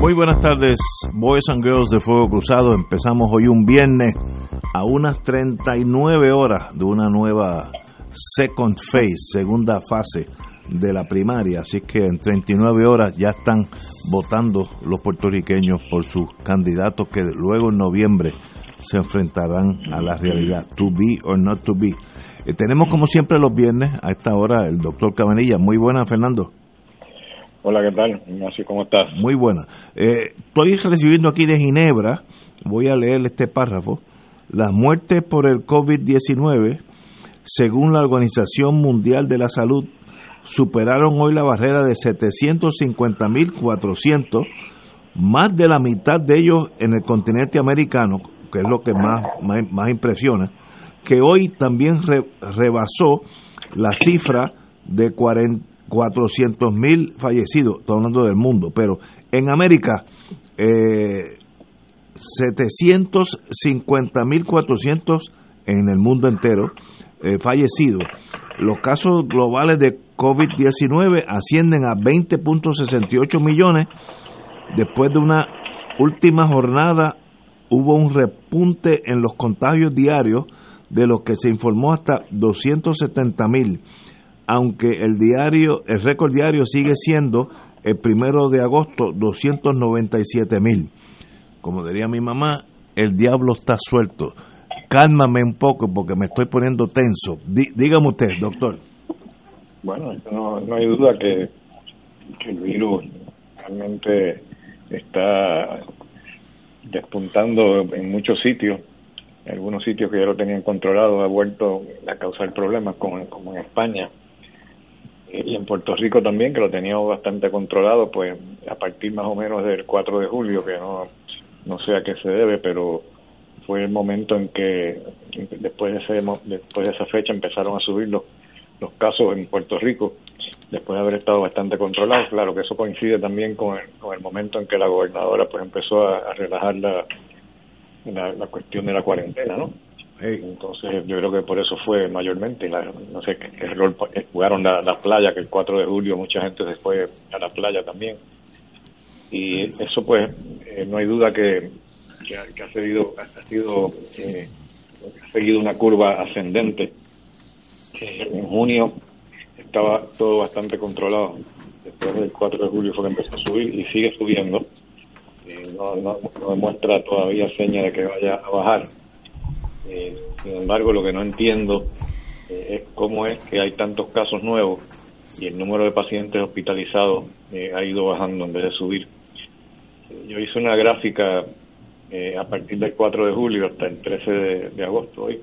Muy buenas tardes, Boys and Girls de Fuego Cruzado. Empezamos hoy un viernes a unas 39 horas de una nueva second phase, segunda fase de la primaria. Así que en 39 horas ya están votando los puertorriqueños por sus candidatos que luego en noviembre se enfrentarán a la realidad, to be or not to be. Eh, tenemos como siempre los viernes a esta hora el doctor Cabanilla. Muy buena, Fernando. Hola, ¿qué tal? Ignacio, ¿cómo estás? Muy buena. Eh, estoy recibiendo aquí de Ginebra, voy a leer este párrafo, las muertes por el COVID-19, según la Organización Mundial de la Salud, superaron hoy la barrera de 750.400, más de la mitad de ellos en el continente americano, que es lo que más, más, impresiona, que hoy también rebasó la cifra de 40 400 mil fallecidos, estoy hablando del mundo, pero en América, eh, 750 mil 400 en el mundo entero eh, fallecidos. Los casos globales de COVID-19 ascienden a 20.68 millones. Después de una última jornada hubo un repunte en los contagios diarios de los que se informó hasta 270 mil aunque el diario, el récord diario sigue siendo el primero de agosto 297 mil. Como diría mi mamá, el diablo está suelto. Cálmame un poco porque me estoy poniendo tenso. dígame usted, doctor. Bueno, no, no hay duda que, el virus realmente está despuntando en muchos sitios algunos sitios que ya lo tenían controlado ha vuelto a causar problemas como en España y en Puerto Rico también, que lo teníamos bastante controlado, pues a partir más o menos del 4 de julio, que no, no sé a qué se debe, pero fue el momento en que después de, ese, después de esa fecha empezaron a subir los, los casos en Puerto Rico, después de haber estado bastante controlados. Claro que eso coincide también con el, con el momento en que la gobernadora pues empezó a, relajar la, la cuestión de la cuarentena, ¿no? Entonces yo creo que por eso fue mayormente, no sé qué error eh, jugaron la, la, playa, que el 4 de julio mucha gente se fue a la playa también. Y eso pues eh, no hay duda que, que, ha, seguido, ha, sido, eh, ha seguido una curva ascendente. en junio estaba todo bastante controlado. Después del 4 de julio fue que empezó a subir y sigue subiendo. no, no, no demuestra todavía seña de que vaya a bajar eh, sin embargo, lo que no entiendo eh, es cómo es que hay tantos casos nuevos y el número de pacientes hospitalizados eh, ha ido bajando en vez de subir. Yo hice una gráfica a partir del 4 de julio hasta el 13 de, agosto hoy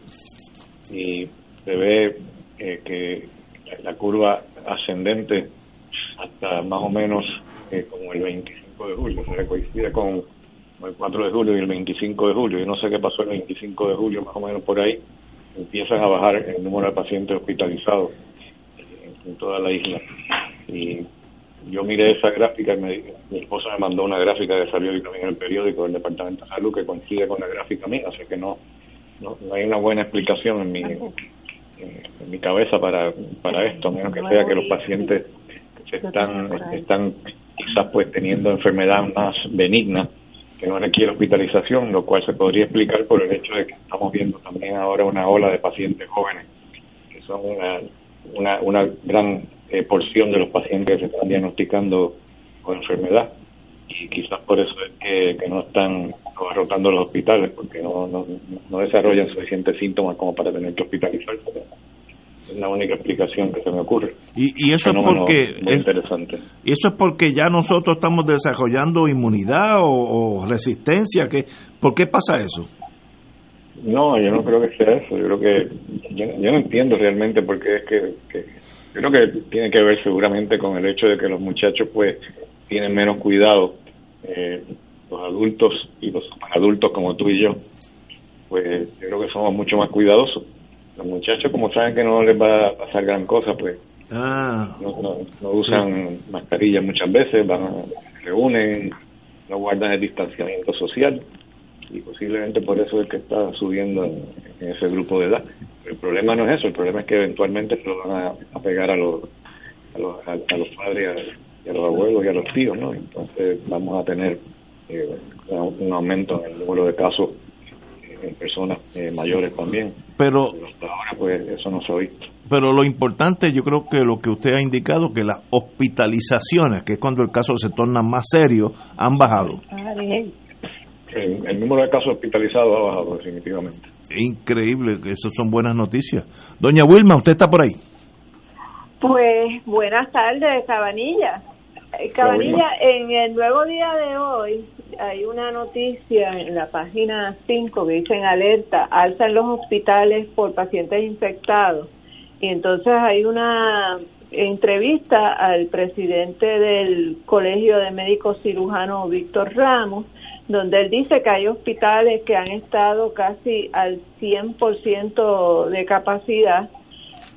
y se ve que la curva ascendente hasta más o menos como el 25 de julio, se coincide con el 4 de julio y el 25 de julio, y no sé qué pasó el 25 de julio, más o menos por ahí, empiezan a bajar el número de pacientes hospitalizados en, toda la isla. Y yo miré esa gráfica, y mi esposa me mandó una gráfica que salió en el periódico del Departamento de Salud que coincide con la gráfica mía, así que no, no, hay una buena explicación en mi, en, mi cabeza para, para esto, a menos que sea que los pacientes están, están quizás pues teniendo enfermedad más benigna que no requiere hospitalización, lo cual se podría explicar por el hecho de que estamos viendo también ahora una ola de pacientes jóvenes, que son una, una, gran eh, porción de los pacientes que se están diagnosticando con enfermedad y quizás por eso es que, no están rotando los hospitales porque no, no, no desarrollan suficientes síntomas como para tener que hospitalizarse. Es la única explicación que se me ocurre. Y, eso es porque es, interesante. Y eso es porque ya nosotros estamos desarrollando inmunidad o, resistencia. que ¿Por qué pasa eso? No, yo no creo que sea eso. Yo creo que yo, no entiendo realmente por qué es que, que yo creo que tiene que ver seguramente con el hecho de que los muchachos pues tienen menos cuidado eh, los adultos y los adultos como tú y yo, pues yo creo que somos mucho más cuidadosos. Los muchachos, como saben que no les va a pasar gran cosa, pues ah. no, usan mascarillas muchas veces, van, se reúnen, no guardan el distanciamiento social y posiblemente por eso es que está subiendo en, ese grupo de edad. El problema no es eso, el problema es que eventualmente se lo van a, pegar a los, a los, a, los padres y a los abuelos y a los tíos, ¿no? Entonces vamos a tener eh, un aumento en el número de casos en personas eh, mayores también. Pero ahora pues eso no se ha visto. Pero lo importante yo creo que lo que usted ha indicado que las hospitalizaciones, que es cuando el caso se torna más serio, han bajado. El, el número de casos hospitalizados ha bajado definitivamente. Increíble, que eso son buenas noticias. Doña Wilma, ¿usted está por ahí? Pues buenas tardes, Cabanilla. Eh, Cabanilla, en el nuevo día de hoy hay una noticia en la página 5 que dice en alerta, alzan los hospitales por pacientes infectados. Y entonces hay una entrevista al presidente del Colegio de Médicos Cirujanos, Víctor Ramos, donde él dice que hay hospitales que han estado casi al 100% de capacidad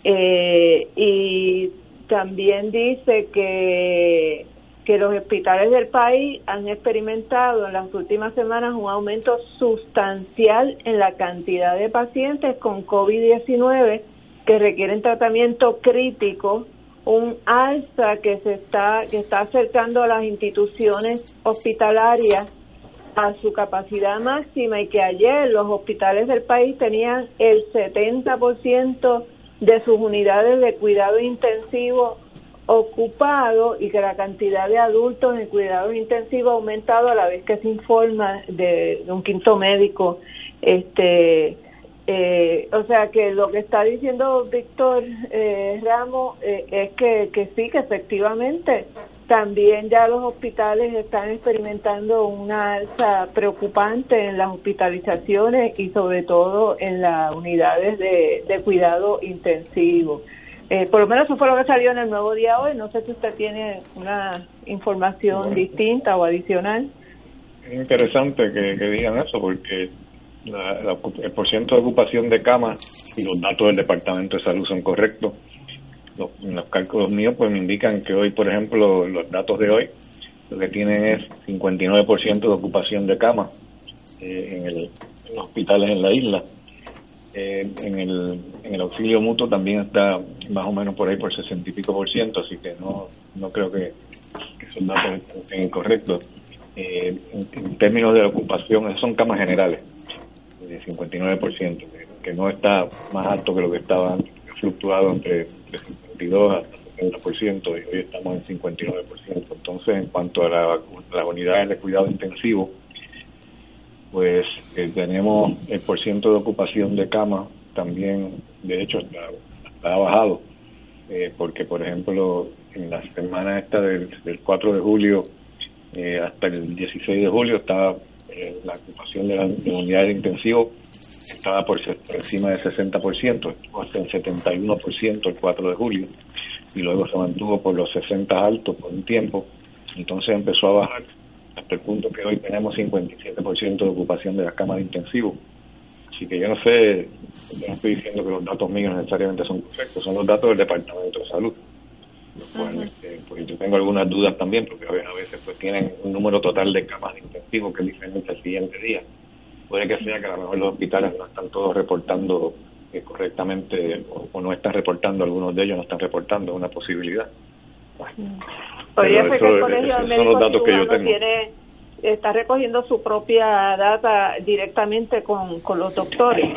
eh, y también dice que, que los hospitales del país han experimentado en las últimas semanas un aumento sustancial en la cantidad de pacientes con COVID-19 que requieren tratamiento crítico, un alza que se está que está acercando a las instituciones hospitalarias a su capacidad máxima y que ayer los hospitales del país tenían el 70% de sus unidades de cuidado intensivo ocupado y que la cantidad de adultos en cuidado intensivo ha aumentado a la vez que se informa de, un quinto médico. Este eh, o sea que lo que está diciendo Víctor eh, Ramos eh, es que, que sí que efectivamente también ya los hospitales están experimentando una alza preocupante en las hospitalizaciones y sobre todo en las unidades de, cuidado intensivo. Eh, por lo menos eso fue lo que salió en el nuevo día hoy. No sé si usted tiene una información distinta o adicional. Es interesante que, digan eso porque el porcentaje de ocupación de camas y los datos del Departamento de Salud son correctos los, cálculos míos pues me indican que hoy, por ejemplo, los datos de hoy, lo que tienen es 59% de ocupación de cama eh, en, los hospitales en la isla. Eh, en, el, en el auxilio mutuo también está más o menos por ahí por 60 y pico por ciento, así que no, no creo que, esos datos estén incorrectos. Eh, en, términos de ocupación, son camas generales, de 59%, que, que no está más alto que lo que estaba fluctuado entre, 52 hasta 70% y hoy estamos en 59%. Entonces, en cuanto a la, las unidades de cuidado intensivo, pues eh, tenemos el porciento de ocupación de cama también, de hecho, está, bajado, eh, porque, por ejemplo, en la semana esta del, 4 de julio eh, hasta el 16 de julio estaba la ocupación de, la, de unidades de intensivo estaba por, encima del 60%, hasta el 71% el 4 de julio, y luego se mantuvo por los 60 altos por un tiempo, entonces empezó a bajar hasta el punto que hoy tenemos 57% de ocupación de las cámaras intensivas. Así que yo no sé, yo no estoy diciendo que los datos míos necesariamente son correctos, son los datos del Departamento de Salud. Este, pues yo tengo algunas dudas también, porque a veces pues tienen un número total de camas intensivas que es diferente al siguiente día puede que sea que a lo mejor los hospitales no están todos reportando eh, correctamente o, no están reportando, algunos de ellos no están reportando, es una posibilidad. Oye, que el Colegio de Tiene, está recogiendo su propia data directamente con, con los doctores.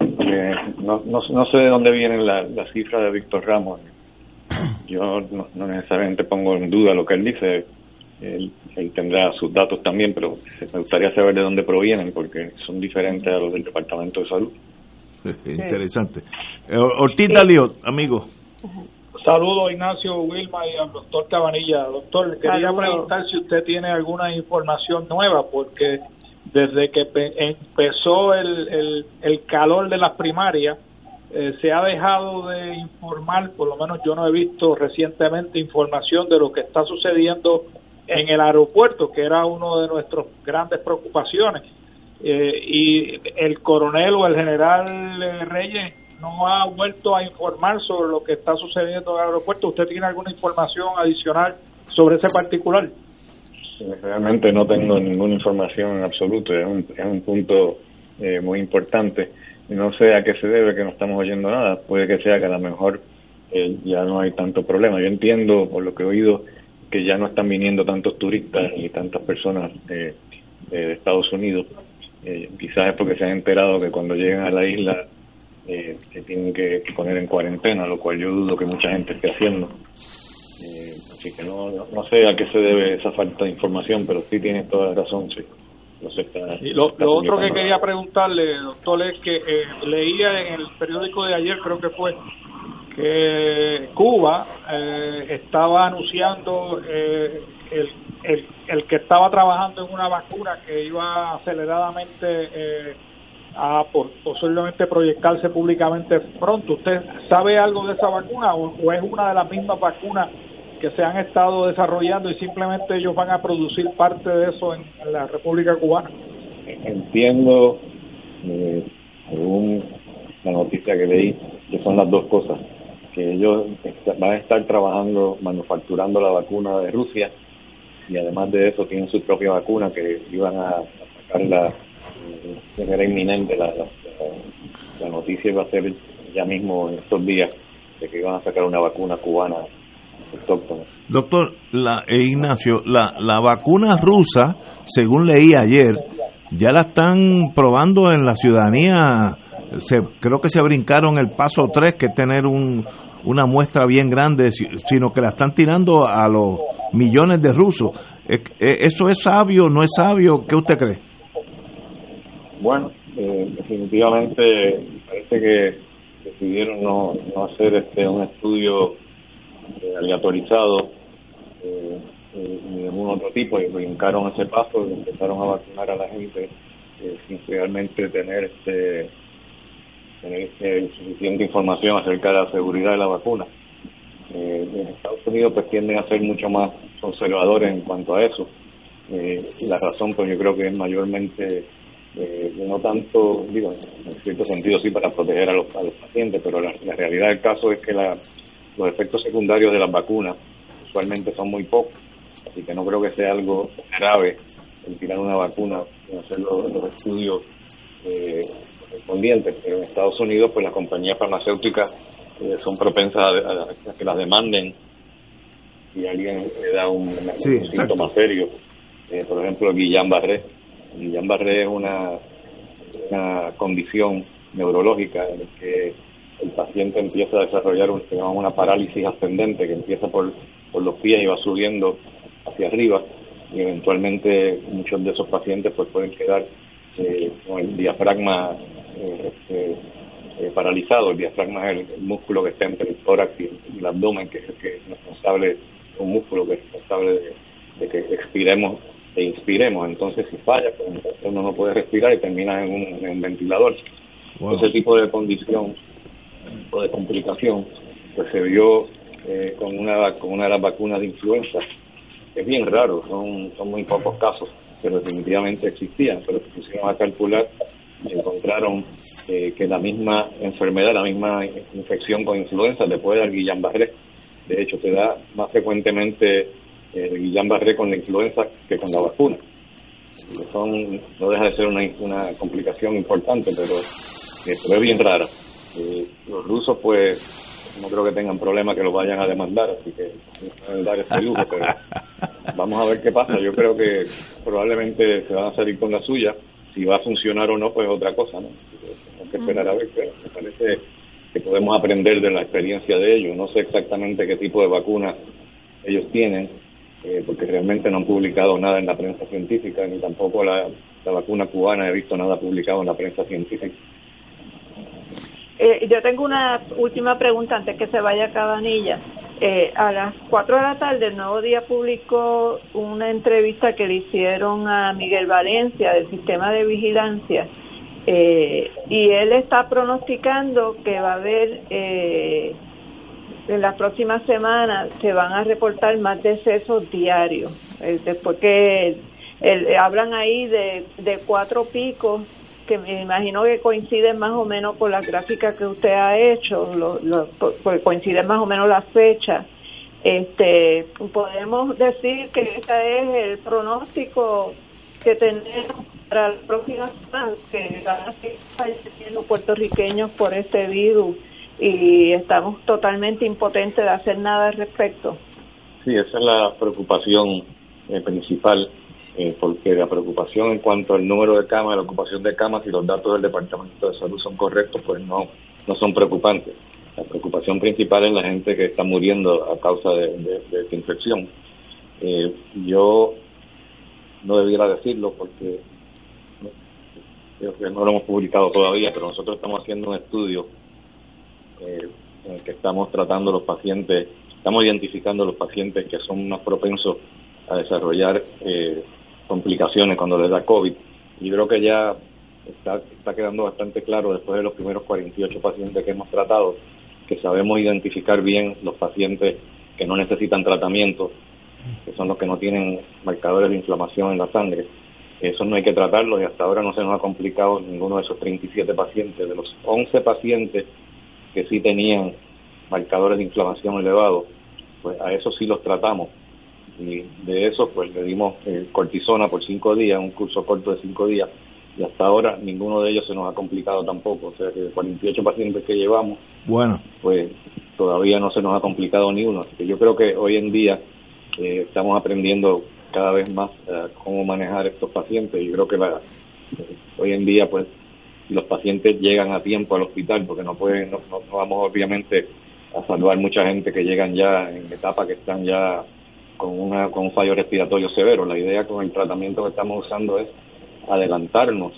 Eh, no, no, no, sé de dónde vienen las la cifras de Víctor Ramos. Yo no, no necesariamente pongo en duda lo que él dice, el, tendrá sus datos también, pero me gustaría saber de dónde provienen porque son diferentes a los del Departamento de Salud. Interesante. Eh, Ortiz Daliot, amigo. Saludos Ignacio Wilma y al doctor Cabanilla. Doctor, quería preguntar si usted tiene alguna información nueva, porque desde que empezó el, el, calor de las primarias, eh, se ha dejado de informar, por lo menos yo no he visto recientemente información de lo que está sucediendo en el aeropuerto, que era uno de nuestras grandes preocupaciones. Eh, y el coronel o el general eh, Reyes no ha vuelto a informar sobre lo que está sucediendo en el aeropuerto. ¿Usted tiene alguna información adicional sobre ese particular? Realmente no tengo ninguna información en absoluto, es un, es un punto eh, muy importante. No sé a qué se debe que no estamos oyendo nada, puede que sea que a lo mejor eh, ya no hay tanto problema. Yo entiendo, por lo que he oído, que ya no están viniendo tantos turistas y tantas personas de Estados Unidos. Eh, quizás es porque se han enterado que cuando llegan a la isla eh, se tienen que, poner en cuarentena, lo cual yo dudo que mucha gente esté haciendo. Eh, así que no, no, sé a qué se debe esa falta de información, pero sí tiene toda la razón, sí. y lo, otro que quería preguntarle, doctor, es que eh, leía en el periódico de ayer, creo que fue, que Cuba eh, estaba anunciando el, el, el, que estaba trabajando en una vacuna que iba aceleradamente eh, a posiblemente proyectarse públicamente pronto. ¿Usted sabe algo de esa vacuna o, es una de las mismas vacunas que se han estado desarrollando y simplemente ellos van a producir parte de eso en, la República Cubana? Entiendo, eh, según la noticia que leí, que son las dos cosas, ellos van a estar trabajando, manufacturando la vacuna de Rusia y además de eso tienen su propia vacuna que iban a sacarla de manera inminente. La, la, noticia iba a ser ya mismo en estos días de que iban a sacar una vacuna cubana autóctona. Doctor la, eh, Ignacio, la, la vacuna rusa, según leí ayer, ya la están probando en la ciudadanía. Se, creo que se brincaron el paso 3, que es tener un, una muestra bien grande, sino que la están tirando a los millones de rusos. ¿Eso es sabio? ¿No es sabio? ¿Qué usted cree? Bueno, eh, definitivamente parece que decidieron no, no hacer este un estudio eh, aleatorizado eh, ni de ningún otro tipo y brincaron ese paso y empezaron a vacunar a la gente sin realmente tener este este, suficiente información acerca de la seguridad de la vacuna. Eh, en Estados Unidos pues tienden a ser mucho más conservadores en cuanto a eso. Eh, y la razón pues yo creo que es mayormente eh, no tanto, digo, en cierto sentido sí para proteger a los, pacientes, pero la, realidad del caso es que la, los efectos secundarios de las vacunas usualmente son muy pocos, así que no creo que sea algo grave el tirar una vacuna, en hacer los, estudios correspondientes, pero en Estados Unidos pues las compañías farmacéuticas eh, son propensas a, que las demanden si alguien le da un, síntoma serio. Eh, por ejemplo, Guillain-Barré. Guillain-Barré es una, una condición neurológica en la que el paciente empieza a desarrollar un, una parálisis ascendente que empieza por, por los pies y va subiendo hacia arriba y eventualmente muchos de esos pacientes pues pueden quedar eh, con el diafragma eh, este, eh, paralizado. El diafragma es el, músculo que está entre el tórax y, el abdomen, que es el que es responsable, un músculo que es responsable de, que expiremos e inspiremos. Entonces, si falla, pues uno no puede respirar y termina en un, ventilador. Ese tipo de condición o de complicación, pues se vio eh, con, una, con una de las vacunas de influenza. Es bien raro, son, son muy pocos casos, pero definitivamente existían, pero se pusieron a calcular encontraron eh, que la misma enfermedad, la misma infección con influenza le puede dar Guillain-Barré. De hecho, te da más frecuentemente eh, Guillain-Barré con la influenza que con la vacuna. Son, no deja de ser una, una complicación importante, pero, eh, es bien rara. Eh, los rusos, pues, no creo que tengan problema que lo vayan a demandar, así que no dar ese lujo, pero vamos a ver qué pasa. Yo creo que probablemente se van a salir con la suya si va a funcionar o no, pues otra cosa, ¿no? Tenemos que esperar a ver, pero me parece que podemos aprender de la experiencia de ellos. No sé exactamente qué tipo de vacuna ellos tienen, eh, porque realmente no han publicado nada en la prensa científica, ni tampoco la, vacuna cubana he visto nada publicado en la prensa científica. Eh, yo tengo una última pregunta antes que se vaya a Cabanilla. Eh, a las 4 de la tarde, el Nuevo Día publicó una entrevista que le hicieron a Miguel Valencia del sistema de vigilancia eh, y él está pronosticando que va a haber eh, en las próximas semanas se van a reportar más decesos diarios. Eh, después que hablan ahí de cuatro picos que me imagino que coinciden más o menos con la gráfica que usted ha hecho, lo, pues coinciden más o menos las fechas. Este, podemos decir que este es el pronóstico que tenemos para la próxima semana, que van a seguir falleciendo puertorriqueños por este virus y estamos totalmente impotentes de hacer nada al respecto. Sí, esa es la preocupación eh, principal, eh, porque la preocupación en cuanto al número de camas, la ocupación de camas y los datos del Departamento de Salud son correctos, pues no, no son preocupantes. La preocupación principal es la gente que está muriendo a causa de, esta infección. Eh, yo no debiera decirlo porque no lo hemos publicado todavía, pero nosotros estamos haciendo un estudio eh, en el que estamos tratando los pacientes, estamos identificando los pacientes que son más propensos a desarrollar eh, complicaciones cuando les da COVID. Y creo que ya está, está quedando bastante claro después de los primeros 48 pacientes que hemos tratado que sabemos identificar bien los pacientes que no necesitan tratamiento, que son los que no tienen marcadores de inflamación en la sangre. Eso no hay que tratarlo y hasta ahora no se nos ha complicado ninguno de esos 37 pacientes. De los 11 pacientes que sí tenían marcadores de inflamación elevados, pues a esos sí los tratamos. Y de esos, pues le dimos eh, cortisona por cinco días, un curso corto de cinco días, y hasta ahora ninguno de ellos se nos ha complicado tampoco. O sea que de 48 pacientes que llevamos, bueno, pues todavía no se nos ha complicado ni uno. Así que yo creo que hoy en día eh, estamos aprendiendo cada vez más eh, cómo manejar estos pacientes. y creo que la, hoy en día, pues, los pacientes llegan a tiempo al hospital, porque no pueden, no, vamos obviamente a salvar mucha gente que llegan ya en etapa que están ya con, una, con un fallo respiratorio severo. La idea con el tratamiento que estamos usando es adelantarnos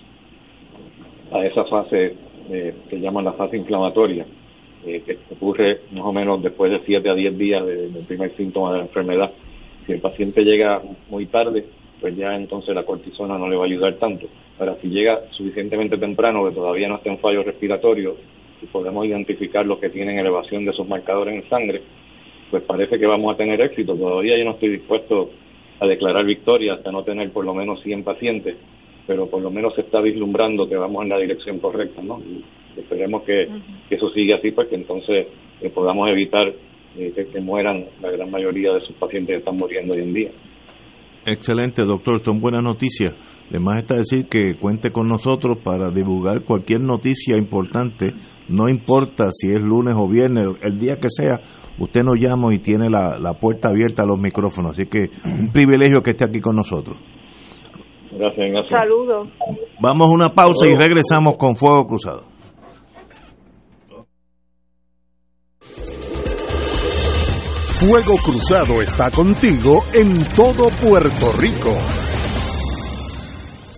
a esa fase eh, que llaman la fase inflamatoria, eh, que ocurre más o menos después de 7 a 10 días del primer síntoma de la enfermedad. Si el paciente llega muy tarde, pues ya entonces la cortisona no le va a ayudar tanto. Ahora, si llega suficientemente temprano, que todavía no está en fallo respiratorio, y podemos identificar los que tienen elevación de esos marcadores en sangre, pues parece que vamos a tener éxito. Todavía yo no estoy dispuesto a declarar victoria hasta no tener por lo menos 100 pacientes, pero por lo menos se está vislumbrando que vamos en la dirección correcta, ¿no? Y esperemos que, eso siga así, pues que entonces eh, podamos evitar eh, que, mueran la gran mayoría de sus pacientes que están muriendo hoy en día. Excelente, doctor, son buenas noticias. Además está decir que cuente con nosotros para divulgar cualquier noticia importante, no importa si es lunes o viernes, el día que sea, usted nos llama y tiene la, la puerta abierta a los micrófonos. Así que un privilegio que esté aquí con nosotros. Gracias, gracias. Saludos. Vamos a una pausa y regresamos con Fuego Cruzado. Fuego Cruzado está contigo en todo Puerto Rico.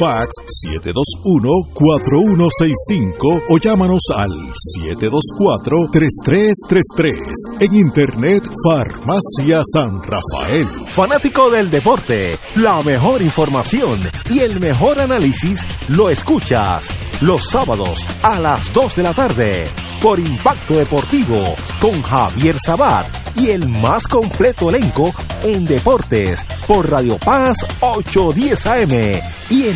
Fax 721 4165 o llámanos al 724-3333. En Internet, Farmacia San Rafael. Fanático del deporte, la mejor información y el mejor análisis lo escuchas los sábados a las 2 de la tarde por Impacto Deportivo con Javier Sabat y el más completo elenco en deportes por Radio Paz 810 AM y en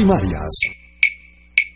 primarias.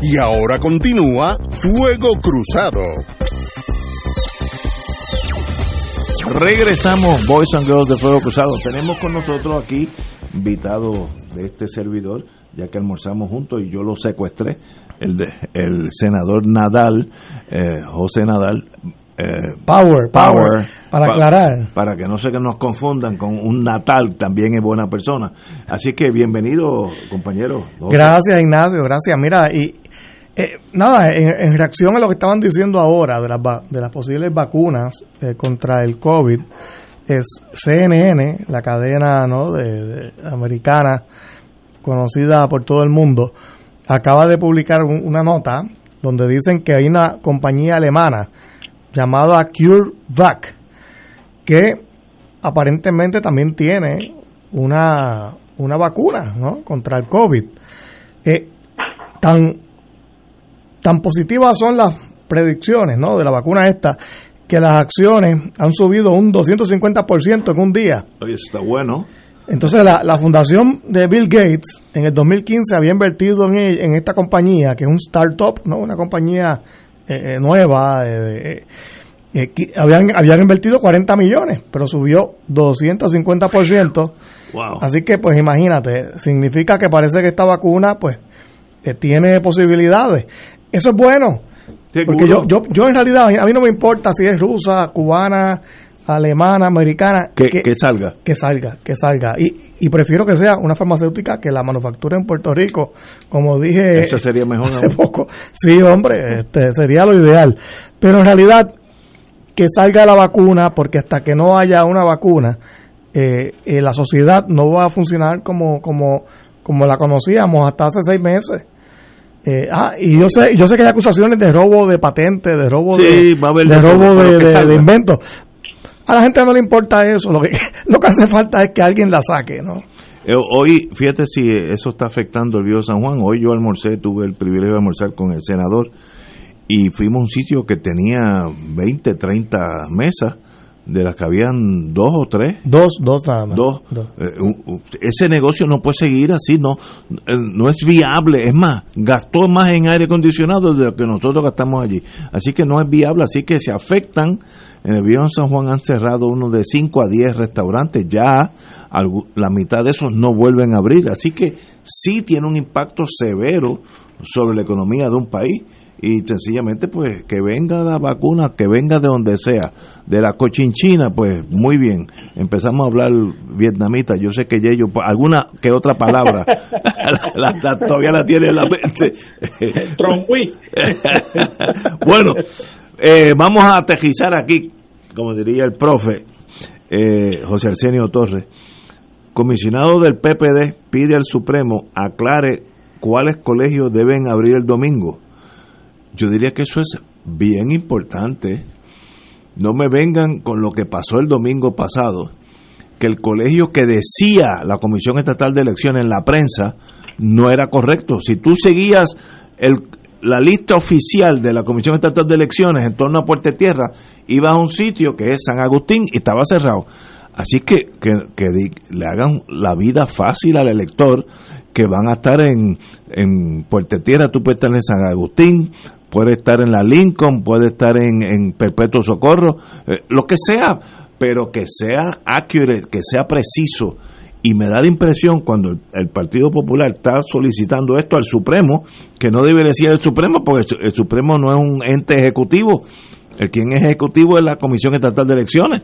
Y ahora continúa Fuego Cruzado. Regresamos, Boys and Girls de Fuego Cruzado. Tenemos con nosotros aquí invitado de este servidor, ya que almorzamos juntos y yo lo secuestré, el, de, el senador Nadal, eh, José Nadal, eh, power, power, para aclarar. Para que no se nos confundan con un natal, también es buena persona. Así que bienvenido, compañero. Gracias, Ignacio, gracias. Mira, y eh, nada, en, reacción a lo que estaban diciendo ahora de las, de las posibles vacunas eh, contra el COVID, es CNN, la cadena ¿no? de, americana conocida por todo el mundo, acaba de publicar una nota donde dicen que hay una compañía alemana llamada CureVac, que aparentemente también tiene una, una vacuna ¿no? contra el COVID. Eh, tan, tan positivas son las predicciones ¿no? de la vacuna esta que las acciones han subido un 250% en un día. Oye, está bueno. Entonces la, la, fundación de Bill Gates en el 2015 había invertido en, en esta compañía, que es un startup, ¿no? una compañía eh, eh, nueva. Eh, habían, habían invertido 40 millones, pero subió 250%. Wow. Así que, pues imagínate, significa que parece que esta vacuna, pues, tiene posibilidades. Eso es bueno. Porque yo, yo, yo en realidad, a mí no me importa si es rusa, cubana, alemana, americana. Que, que, salga. Que salga, que salga. Y, y prefiero que sea una farmacéutica que la manufactura en Puerto Rico, como dije Eso sería mejor hace poco. Sí, hombre, este sería lo ideal. Pero en realidad, que salga la vacuna, porque hasta que no haya una vacuna, eh, eh, la sociedad no va a funcionar como, como, como la conocíamos hasta hace seis meses. Eh, ah, y yo sé, yo sé que hay acusaciones de robo de patentes, de robo de, de, robo de, de, inventos, a la gente no le importa eso, lo que, lo que hace falta es que alguien la saque, ¿no? Eh, hoy, fíjate si eso está afectando el Río San Juan. Hoy yo almorcé, tuve el privilegio de almorzar con el senador y fuimos a un sitio que tenía 20, 30 mesas, de las que habían dos o tres. Dos, dos nada más. Dos. Eh, ese negocio no puede seguir así, no, eh, no es viable. Es más, gastó más en aire acondicionado de lo que nosotros gastamos allí. Así que no es viable, así que se afectan en el Viejo San Juan han cerrado uno de 5 a 10 restaurantes, ya la mitad de esos no vuelven a abrir, así que sí tiene un impacto severo sobre la economía de un país y sencillamente pues que venga la vacuna, que venga de donde sea, de la cochinchina, pues muy bien. Empezamos a hablar vietnamita, yo sé que ellos, pues, alguna que otra palabra, todavía la tiene en la mente. bueno, eh, vamos a aterrizar aquí, como diría el profe eh, José Arsenio Torres. Comisionado del PPD pide al Supremo aclare cuáles colegios deben abrir el domingo. Yo diría que eso es bien importante. No me vengan con lo que pasó el domingo pasado, que el colegio que decía la Comisión Estatal de Elecciones en la prensa no era correcto. Si tú seguías el, la lista oficial de la Comisión Estatal de Elecciones en torno a Puerto Tierra iba a un sitio que es San Agustín y estaba cerrado. Así que, que, le hagan la vida fácil al elector que van a estar en, en Puerto Tierra, tú puedes estar en San Agustín, puede estar en la Lincoln, puede estar en, en Perpetuo Socorro, eh, lo que sea, pero que sea accurate, que sea preciso. Y me da la impresión cuando el, Partido Popular está solicitando esto al Supremo, que no debería ser el Supremo, porque el, Supremo no es un ente ejecutivo. El quien es ejecutivo es la Comisión Estatal de Elecciones.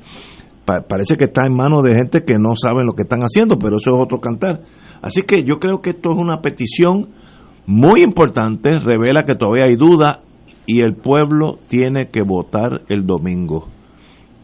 parece que está en manos de gente que no saben lo que están haciendo, pero eso es otro cantar. Así que yo creo que esto es una petición muy importante, revela que todavía hay duda y el pueblo tiene que votar el domingo.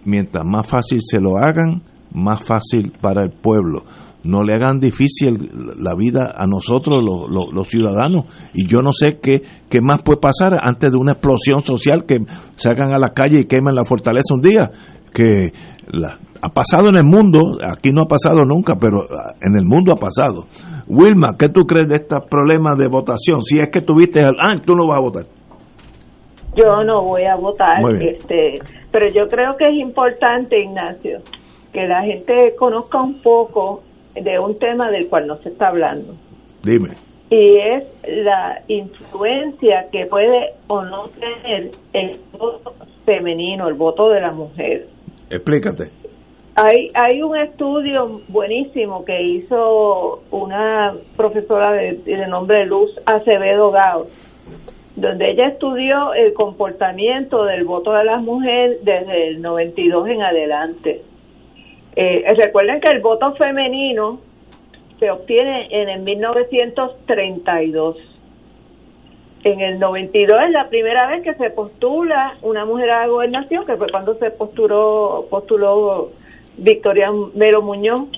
Mientras más fácil se lo hagan, más fácil para el pueblo. No le hagan difícil la vida a nosotros, los, ciudadanos. Y yo no sé qué, qué más puede pasar antes de una explosión social que salgan a la calle y quemen la fortaleza un día. Que la, ha pasado en el mundo, aquí no ha pasado nunca, pero en el mundo ha pasado. Wilma, ¿qué tú crees de estos problemas de votación? Si es que tuviste, ah, tú no vas a votar. Yo no voy a votar, este, pero yo creo que es importante, Ignacio, que la gente conozca un poco de un tema del cual no se está hablando. Dime. Y es la influencia que puede o no tener el voto femenino, el voto de la mujer. Explícate. Hay, hay un estudio buenísimo que hizo una profesora de, de nombre Luz Acevedo Gao, donde ella estudió el comportamiento del voto de las mujeres desde el 92 en adelante. Eh, recuerden que el voto femenino se obtiene en el 1932. En el 92 es la primera vez que se postula una mujer a la gobernación, que fue cuando se postuló, postuló Victoria Melo Muñoz.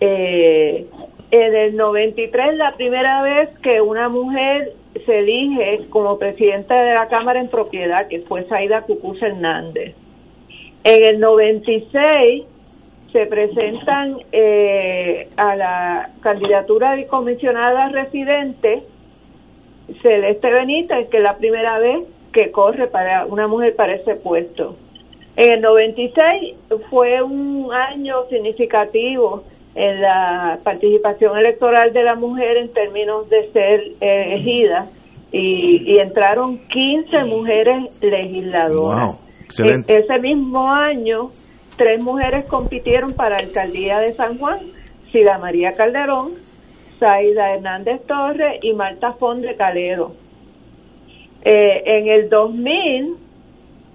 Eh, en el 93 la primera vez que una mujer se elige como presidenta de la Cámara en propiedad, que fue Saida Cucuz Hernández. En el 96 se presentan eh, a la candidatura de comisionada residente Celeste Benítez, que es la primera vez que corre para una mujer para ese puesto. En el 96 fue un año significativo en la participación electoral de la mujer en términos de ser elegida y, entraron 15 mujeres legisladoras. E-, ese mismo año, tres mujeres compitieron para la alcaldía de San Juan, Sila María Calderón, Saida Hernández Torres y Marta Fonde Calero. Eh, en el 2000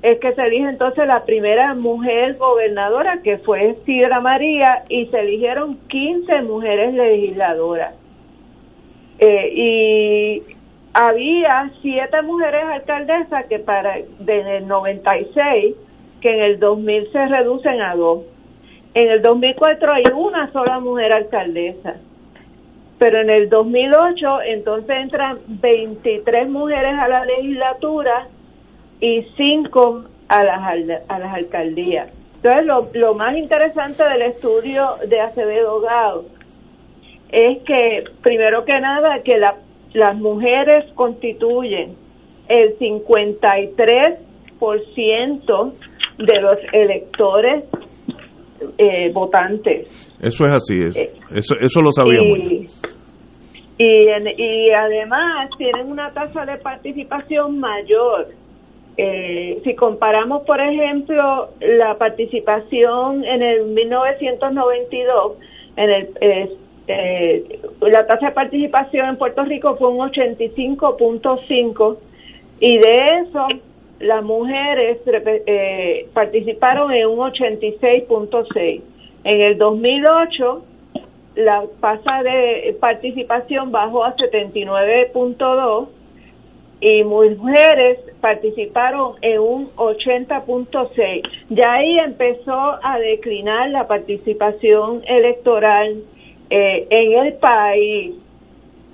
es que se elige entonces la primera mujer gobernadora, que fue Sidra María, y se eligieron 15 mujeres legisladoras. Eh, y había siete mujeres alcaldesas que para desde el 96, que en el 2000 se reducen a dos. En el 2004 hay una sola mujer alcaldesa. Pero en el 2008 entonces entran 23 mujeres a la legislatura y cinco a las, a las alcaldías. Entonces, lo, lo más interesante del estudio de Acevedo Gao es que, primero que nada, que la, las mujeres constituyen el 53% de los electores eh, votantes. Eso es así, eso, eh, eso, eso lo sabíamos. Y, y, y además tienen una tasa de participación mayor eh, si comparamos, por ejemplo, la participación en el 1992, en el, eh, la tasa de participación en Puerto Rico fue un 85.5 y de eso las mujeres eh, participaron en un 86.6. En el 2008 la tasa de participación bajó a 79.2 y mujeres participaron en un 80.6. Ya ahí empezó a declinar la participación electoral eh, en el país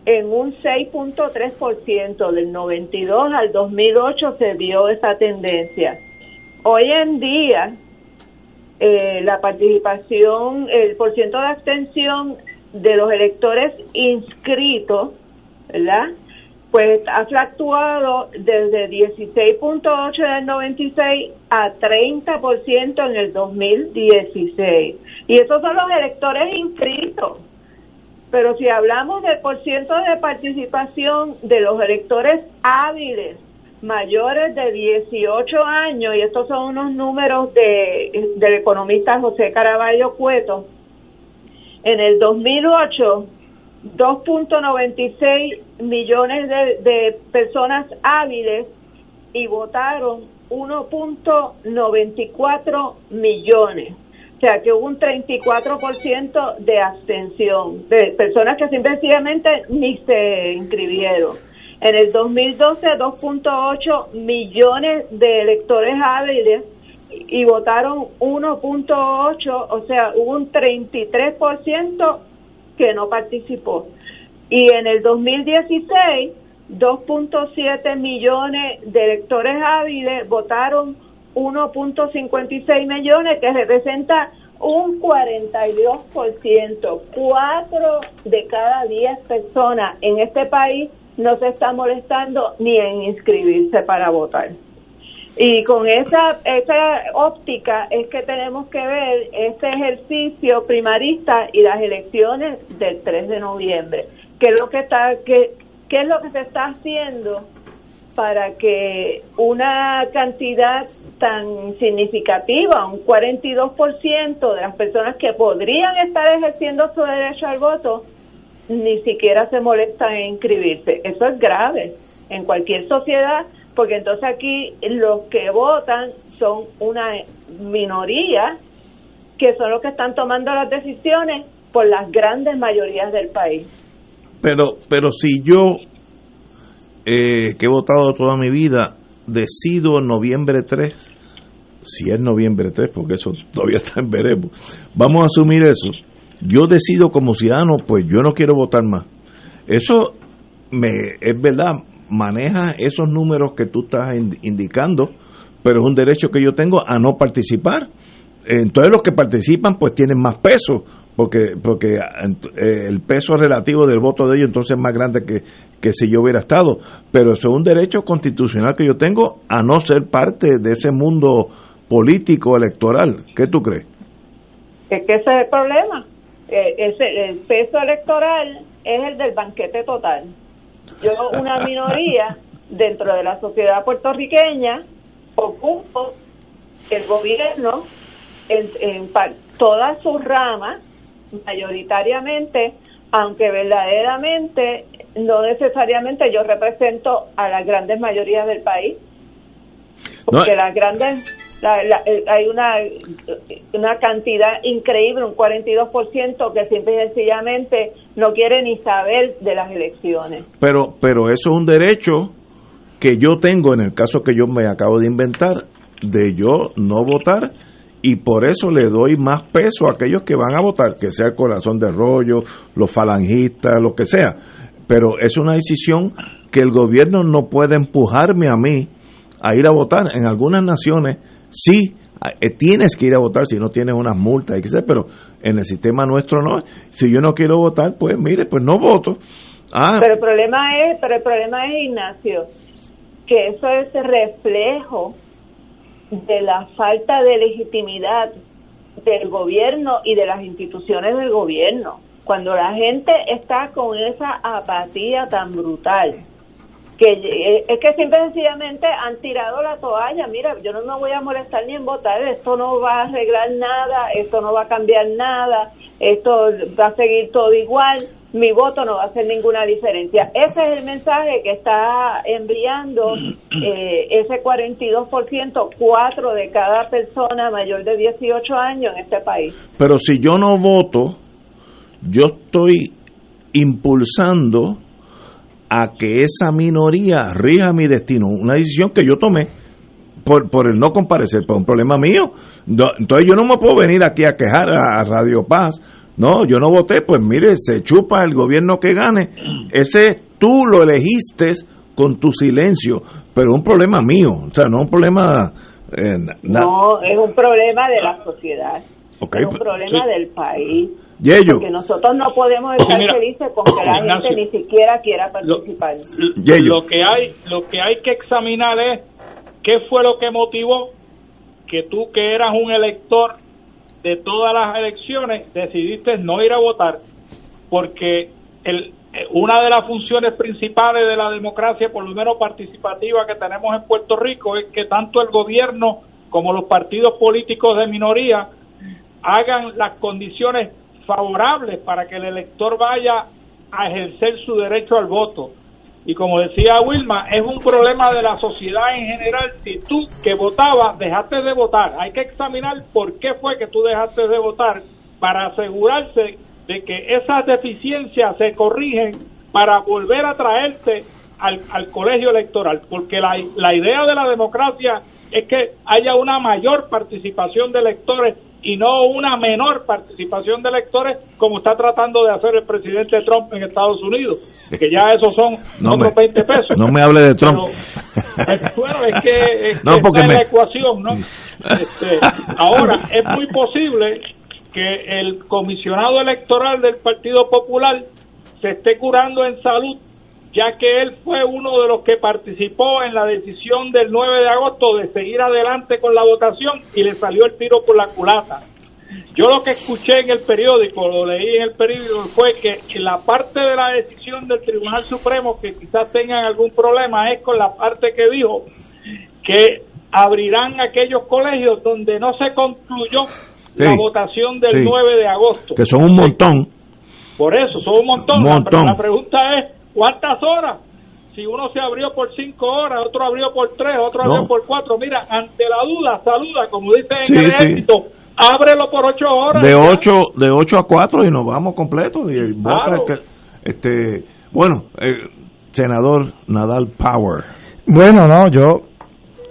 en un 6.3%. Del 92 al 2008 se vio esa tendencia. Hoy en día, eh, la participación, el porcentaje de abstención de los electores inscritos, ¿verdad? Pues ha fluctuado desde 16.8 del 96 a 30% en el 2016. Y esos son los electores inscritos. Pero si hablamos del porciento de participación de los electores hábiles, mayores de 18 años, y estos son unos números de, del economista José Caraballo Cueto, en el 2008, 2.96 millones de, de personas hábiles y votaron 1.94 millones. O sea, que hubo un 34% de abstención, de personas que simplemente ni se inscribieron. En el 2012, 2.8 millones de electores hábiles y votaron 1.8, o sea, hubo un 33% que no participó. Y en el 2016, 2.7 millones de electores hábiles votaron 1.56 millones, que representa un 42%. Cuatro de cada diez personas en este país no se está molestando ni en inscribirse para votar. Y con esa, esa óptica es que tenemos que ver este ejercicio primarista y las elecciones del 3 de noviembre. ¿Qué es lo que está, qué, qué es lo que se está haciendo para que una cantidad tan significativa, un 42% de las personas que podrían estar ejerciendo su derecho al voto, ni siquiera se molestan en inscribirse. Eso es grave en cualquier sociedad, porque entonces aquí los que votan son una minoría que son los que están tomando las decisiones por las grandes mayorías del país. Pero, pero si yo, eh, que he votado toda mi vida, decido noviembre 3, si es noviembre 3, porque eso todavía está en veremos, vamos a asumir eso. Yo decido como ciudadano, pues yo no quiero votar más. Eso me, es verdad, maneja esos números que tú estás indicando, pero es un derecho que yo tengo a no participar. Entonces los que participan pues tienen más peso, porque porque eh, el peso relativo del voto de ellos entonces es más grande que, que si yo hubiera estado. Pero eso es un derecho constitucional que yo tengo a no ser parte de ese mundo político electoral. ¿Qué tú crees? Es que ese es el problema. Eh, ese, el peso electoral es el del banquete total. Yo, una minoría dentro de la sociedad puertorriqueña, ocupo el gobierno en, en todas sus ramas, mayoritariamente, aunque verdaderamente no necesariamente yo represento a las grandes mayorías del país, porque las grandes eh, hay una, una cantidad increíble, un 42% que simple y sencillamente no quiere ni saber de las elecciones. Pero, pero eso es un derecho que yo tengo en el caso que yo me acabo de inventar, de yo no votar y por eso le doy más peso a aquellos que van a votar, que sea el corazón de rollo, los falangistas, lo que sea. Pero es una decisión que el gobierno no puede empujarme a mí a ir a votar. En algunas naciones sí eh, tienes que ir a votar si no tienes unas multas, pero en el sistema nuestro no. Si yo no quiero votar, pues mire, pues no voto. Ah. Pero el problema es, pero el problema es Ignacio, que eso es reflejo de la falta de legitimidad del gobierno y de las instituciones del gobierno. Cuando la gente está con esa apatía tan brutal, que eh, es que simple sencillamente han tirado la toalla. Mira, yo no me voy a molestar ni en votar, esto no va a arreglar nada, esto no va a cambiar nada, esto va a seguir todo igual, mi voto no va a hacer ninguna diferencia. Ese es el mensaje que está enviando eh, ese 42%, cuatro de cada persona mayor de 18 años en este país. Pero si yo no voto, yo estoy impulsando a que esa minoría rija mi destino. Una decisión que yo tomé por, por el no comparecer, por un problema mío. entonces yo no me puedo venir aquí a quejar a, Radio Paz. No, yo no voté, pues mire, se chupa el gobierno que gane. Ese tú lo elegiste con tu silencio, pero un problema mío, o sea, no un problema... Eh, no, es un problema de la sociedad. es un pues, problema del país. Porque nosotros no podemos estar felices con que la gente ni siquiera quiera participar. Lo, que hay, lo que hay que examinar es qué fue lo que motivó que tú que eras un elector de todas las elecciones decidiste no ir a votar. Porque el eh, una de las funciones principales de la democracia, por lo menos participativa que tenemos en Puerto Rico, es que tanto el gobierno como los partidos políticos de minoría hagan las condiciones favorables para que el elector vaya a ejercer su derecho al voto. Y como decía Wilma, es un problema de la sociedad en general. Si tú que votabas dejaste de votar, hay que examinar por qué fue que tú dejaste de votar para asegurarse de que esas deficiencias se corrigen para volver a traerte al, al colegio electoral. Porque la, la idea de la democracia es que haya una mayor participación de electores y no una menor participación de electores como está tratando de hacer el presidente Trump en Estados Unidos, que ya esos son otros 20 pesos. No me hable de Trump. bueno, es que, es la ecuación, ¿no? Este, ahora, es muy posible que el comisionado electoral del Partido Popular se esté curando en salud ya que él fue uno de los que participó en la decisión del 9 de agosto de seguir adelante con la votación y le salió el tiro por la culata. Yo lo que escuché en el periódico, lo leí en el periódico, fue que la parte de la decisión del Tribunal Supremo que quizás tengan algún problema es con la parte que dijo que abrirán aquellos colegios donde no se concluyó la votación del 9 de agosto. Que son un montón. Por eso, son un montón. montón. la pregunta es, ¿Cuántas horas? Si uno se abrió por cinco horas, otro abrió por tres, otro abrió por cuatro. Mira, ante la duda, saluda, como dice en el ejército, ábrelo por ocho horas. De ocho, de ocho a cuatro y nos vamos completos. Y este, bueno, eh, senador Nadal Power. Bueno, no, yo,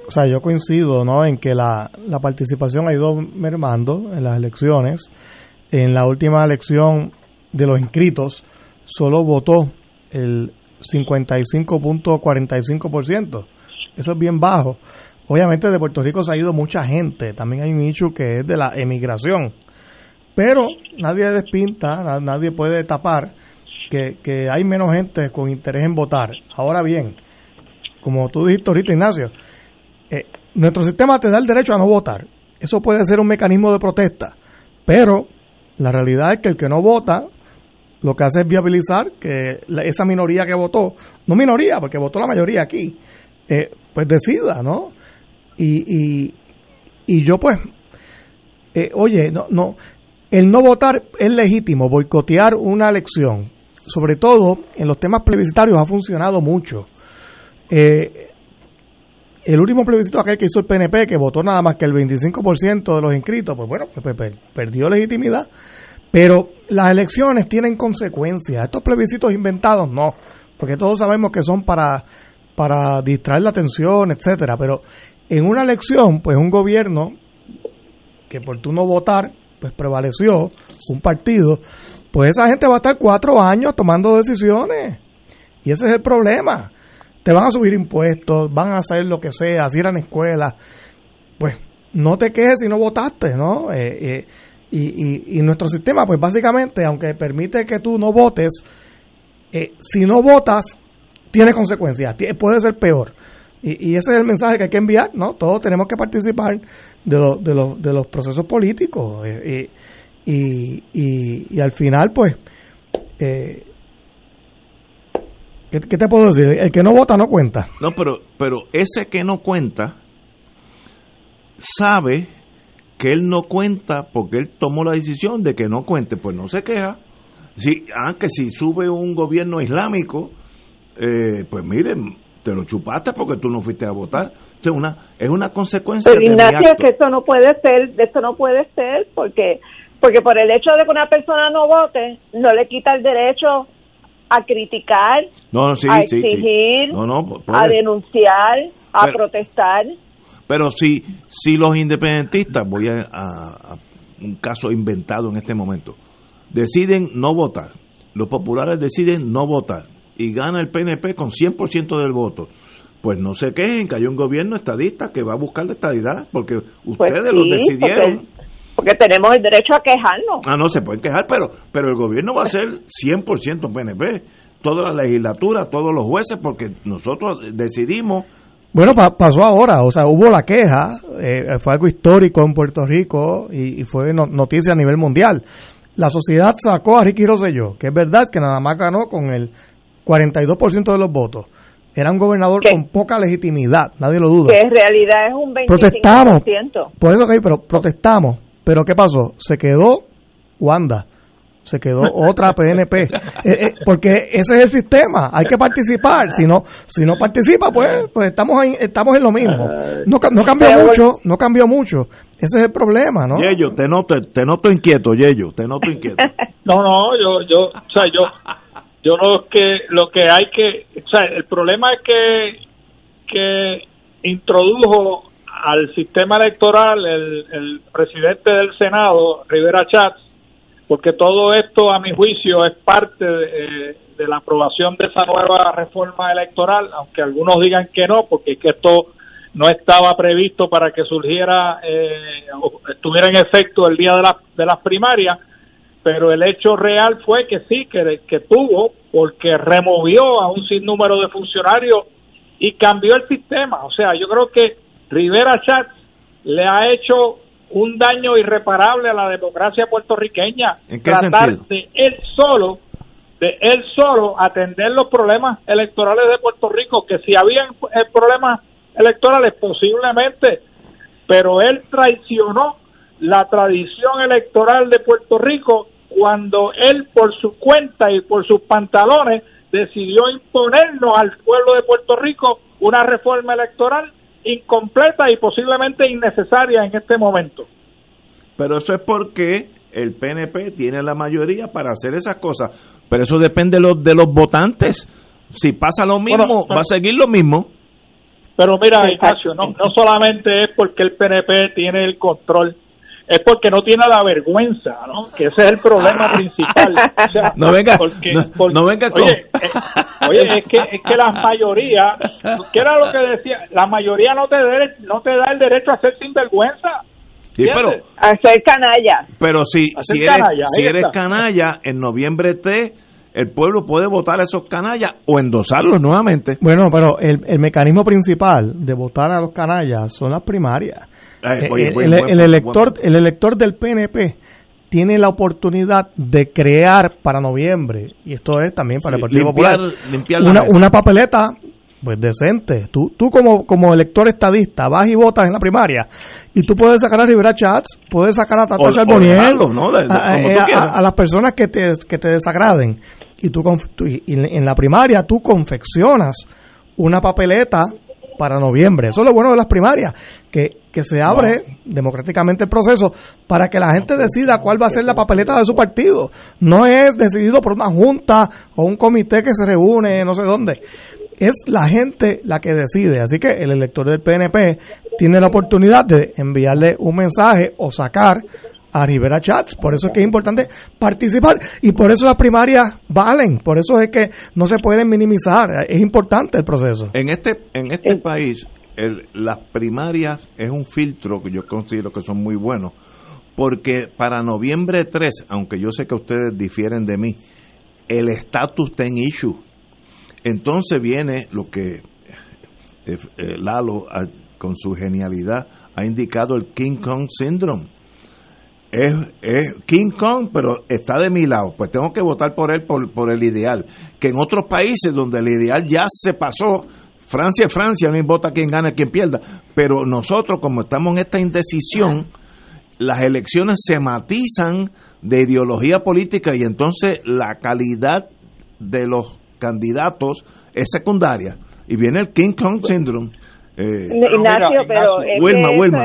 o sea, yo coincido, ¿no? En que la, la participación ha ido mermando en las elecciones. En la última elección de los inscritos, solo votó el 55.45%. Eso es bien bajo. Obviamente de Puerto Rico se ha ido mucha gente. También hay un hecho que es de la emigración. Pero nadie despinta, nadie puede tapar que, hay menos gente con interés en votar. Ahora bien, como tú dijiste ahorita, Ignacio, eh, nuestro sistema te da el derecho a no votar. Eso puede ser un mecanismo de protesta. Pero la realidad es que el que no vota lo que hace es viabilizar que esa minoría que votó, no minoría, porque votó la mayoría aquí, eh, pues decida, ¿no? Y, y, yo pues, eh, oye, no, no, el no votar es legítimo, boicotear una elección, sobre todo en los temas plebiscitarios ha funcionado mucho. Eh, el último plebiscito aquel que hizo el PNP, que votó nada más que el 25% de los inscritos, pues bueno, pues, pues, perdió legitimidad pero las elecciones tienen consecuencias. Estos plebiscitos inventados no, porque todos sabemos que son para, para distraer la atención, etcétera. Pero en una elección, pues un gobierno que por tú no votar, pues prevaleció un partido, pues esa gente va a estar cuatro años tomando decisiones. Y ese es el problema. Te van a subir impuestos, van a hacer lo que sea, si eran escuelas. Pues no te quejes si no votaste, ¿no? Eh, eh, y, y, nuestro sistema, pues básicamente, aunque permite que tú no votes, eh, si no votas, tiene consecuencias, puede ser peor. Y, y, ese es el mensaje que hay que enviar, ¿no? Todos tenemos que participar de, de, de los procesos políticos. Eh, y, y, al final, pues, eh, ¿qué, ¿qué, te puedo decir? El que no vota no cuenta. No, pero, pero ese que no cuenta sabe que él no cuenta porque él tomó la decisión de que no cuente, pues no se queja. Si, aunque ah, si sube un gobierno islámico, eh, pues miren, te lo chupaste porque tú no fuiste a votar. Es una, es una consecuencia. Pero Ignacio, que eso no puede ser, eso no puede ser porque, porque por el hecho de que una persona no vote, no le quita el derecho a criticar, a exigir, a denunciar, a protestar. Pero si, si los independentistas, voy a, un caso inventado en este momento, deciden no votar, los populares deciden no votar y gana el PNP con 100% del voto, pues no se quejen que hay un gobierno estadista que va a buscar la estadidad, porque pues ustedes lo decidieron. Porque, tenemos el derecho a quejarnos. Ah, no, se pueden quejar, pero, pero el gobierno va a ser 100% PNP. Toda la legislatura, todos los jueces, porque nosotros decidimos bueno, pasó ahora, o sea, hubo la queja, eh, fue algo histórico en Puerto Rico y, fue noticia a nivel mundial. la sociedad sacó a Ricky Rosselló, que es verdad que nada más ganó con el 42% de los votos. Era un gobernador con poca legitimidad, nadie lo duda. Que en realidad es un 25%. Protestamos, por eso que pero protestamos. Pero ¿qué pasó? Se quedó Wanda se quedó otra PNP. Eh, eh, porque ese es el sistema, hay que participar. Si no, si no participa, pues, pues estamos, ahí, estamos en lo mismo. No, no cambió mucho, no cambió mucho. Ese es el problema, ¿no? Yello, te noto, te noto inquieto, Yello, te noto inquieto. no, no, yo, yo, o sea, yo, yo lo que, lo que hay que, o sea, el problema es que, que introdujo al sistema electoral el, el presidente del Senado, Rivera Chats, porque todo esto, a mi juicio, es parte de, la aprobación de esa nueva reforma electoral, aunque algunos digan que no, porque que esto no estaba previsto para que surgiera, eh, o estuviera en efecto el día de, la, de las primarias, pero el hecho real fue que sí, que, que tuvo, porque removió a un sinnúmero de funcionarios y cambió el sistema. O sea, yo creo que Rivera Chatz le ha hecho un daño irreparable a la democracia puertorriqueña. ¿En qué tratar de él solo, de él solo atender los problemas electorales de Puerto Rico, que si habían problemas electorales posiblemente, pero él traicionó la tradición electoral de Puerto Rico cuando él por su cuenta y por sus pantalones decidió imponernos al pueblo de Puerto Rico una reforma electoral incompleta y posiblemente innecesaria en este momento. Pero eso es porque el PNP tiene la mayoría para hacer esas cosas, pero eso depende de los, de los votantes. Si pasa lo mismo, va a seguir lo mismo. Pero mira, Ignacio, no, no solamente es porque el PNP tiene el control es porque no tiene la vergüenza, ¿no? Que ese es el problema principal. no venga, no, venga con... oye, eh, oye, es que es que la mayoría, ¿qué era lo que decía? La mayoría no te no te da el derecho a ser sinvergüenza. Sí, pero a ser canalla. Pero si si eres canalla, si eres canalla en noviembre T el pueblo puede votar a esos canallas o endosarlos nuevamente. Bueno, pero el, el mecanismo principal de votar a los canallas son las primarias. Eh, el, elector, el elector del PNP tiene la oportunidad de crear para noviembre, y esto es también para el Partido Popular, una, una, papeleta pues decente. Tú, tú como, como elector estadista vas y votas en la primaria y tú puedes sacar a Rivera Chats, puedes sacar a Tata Charboniel, a, las personas que te, que te desagraden. Y tú, en la primaria tú confeccionas una papeleta para noviembre. Eso es lo bueno de las primarias, que, que se abre democráticamente el proceso para que la gente decida cuál va a ser la papeleta de su partido. No es decidido por una junta o un comité que se reúne no sé dónde. Es la gente la que decide. Así que el elector del PNP tiene la oportunidad de enviarle un mensaje o sacar a Rivera Chats. Por eso es que es importante participar y por eso las primarias valen. Por eso es que no se pueden minimizar. Es importante el proceso. En este, en este país, las primarias es un filtro que yo considero que son muy buenos. Porque para noviembre 3, aunque yo sé que ustedes difieren de mí, el estatus está en issue. Entonces viene lo que eh, eh, Lalo, ah, con su genialidad, ha indicado el King Kong Syndrome es, King Kong, pero está de mi lado. Pues tengo que votar por él por, por el ideal. Que en otros países donde el ideal ya se pasó, Francia es Francia, no importa quién gane, quién pierda. Pero nosotros, como estamos en esta indecisión, las elecciones se matizan de ideología política y entonces la calidad de los candidatos es secundaria. Y viene el King Kong Syndrome. Eh, Ignacio, pero Wilma, Wilma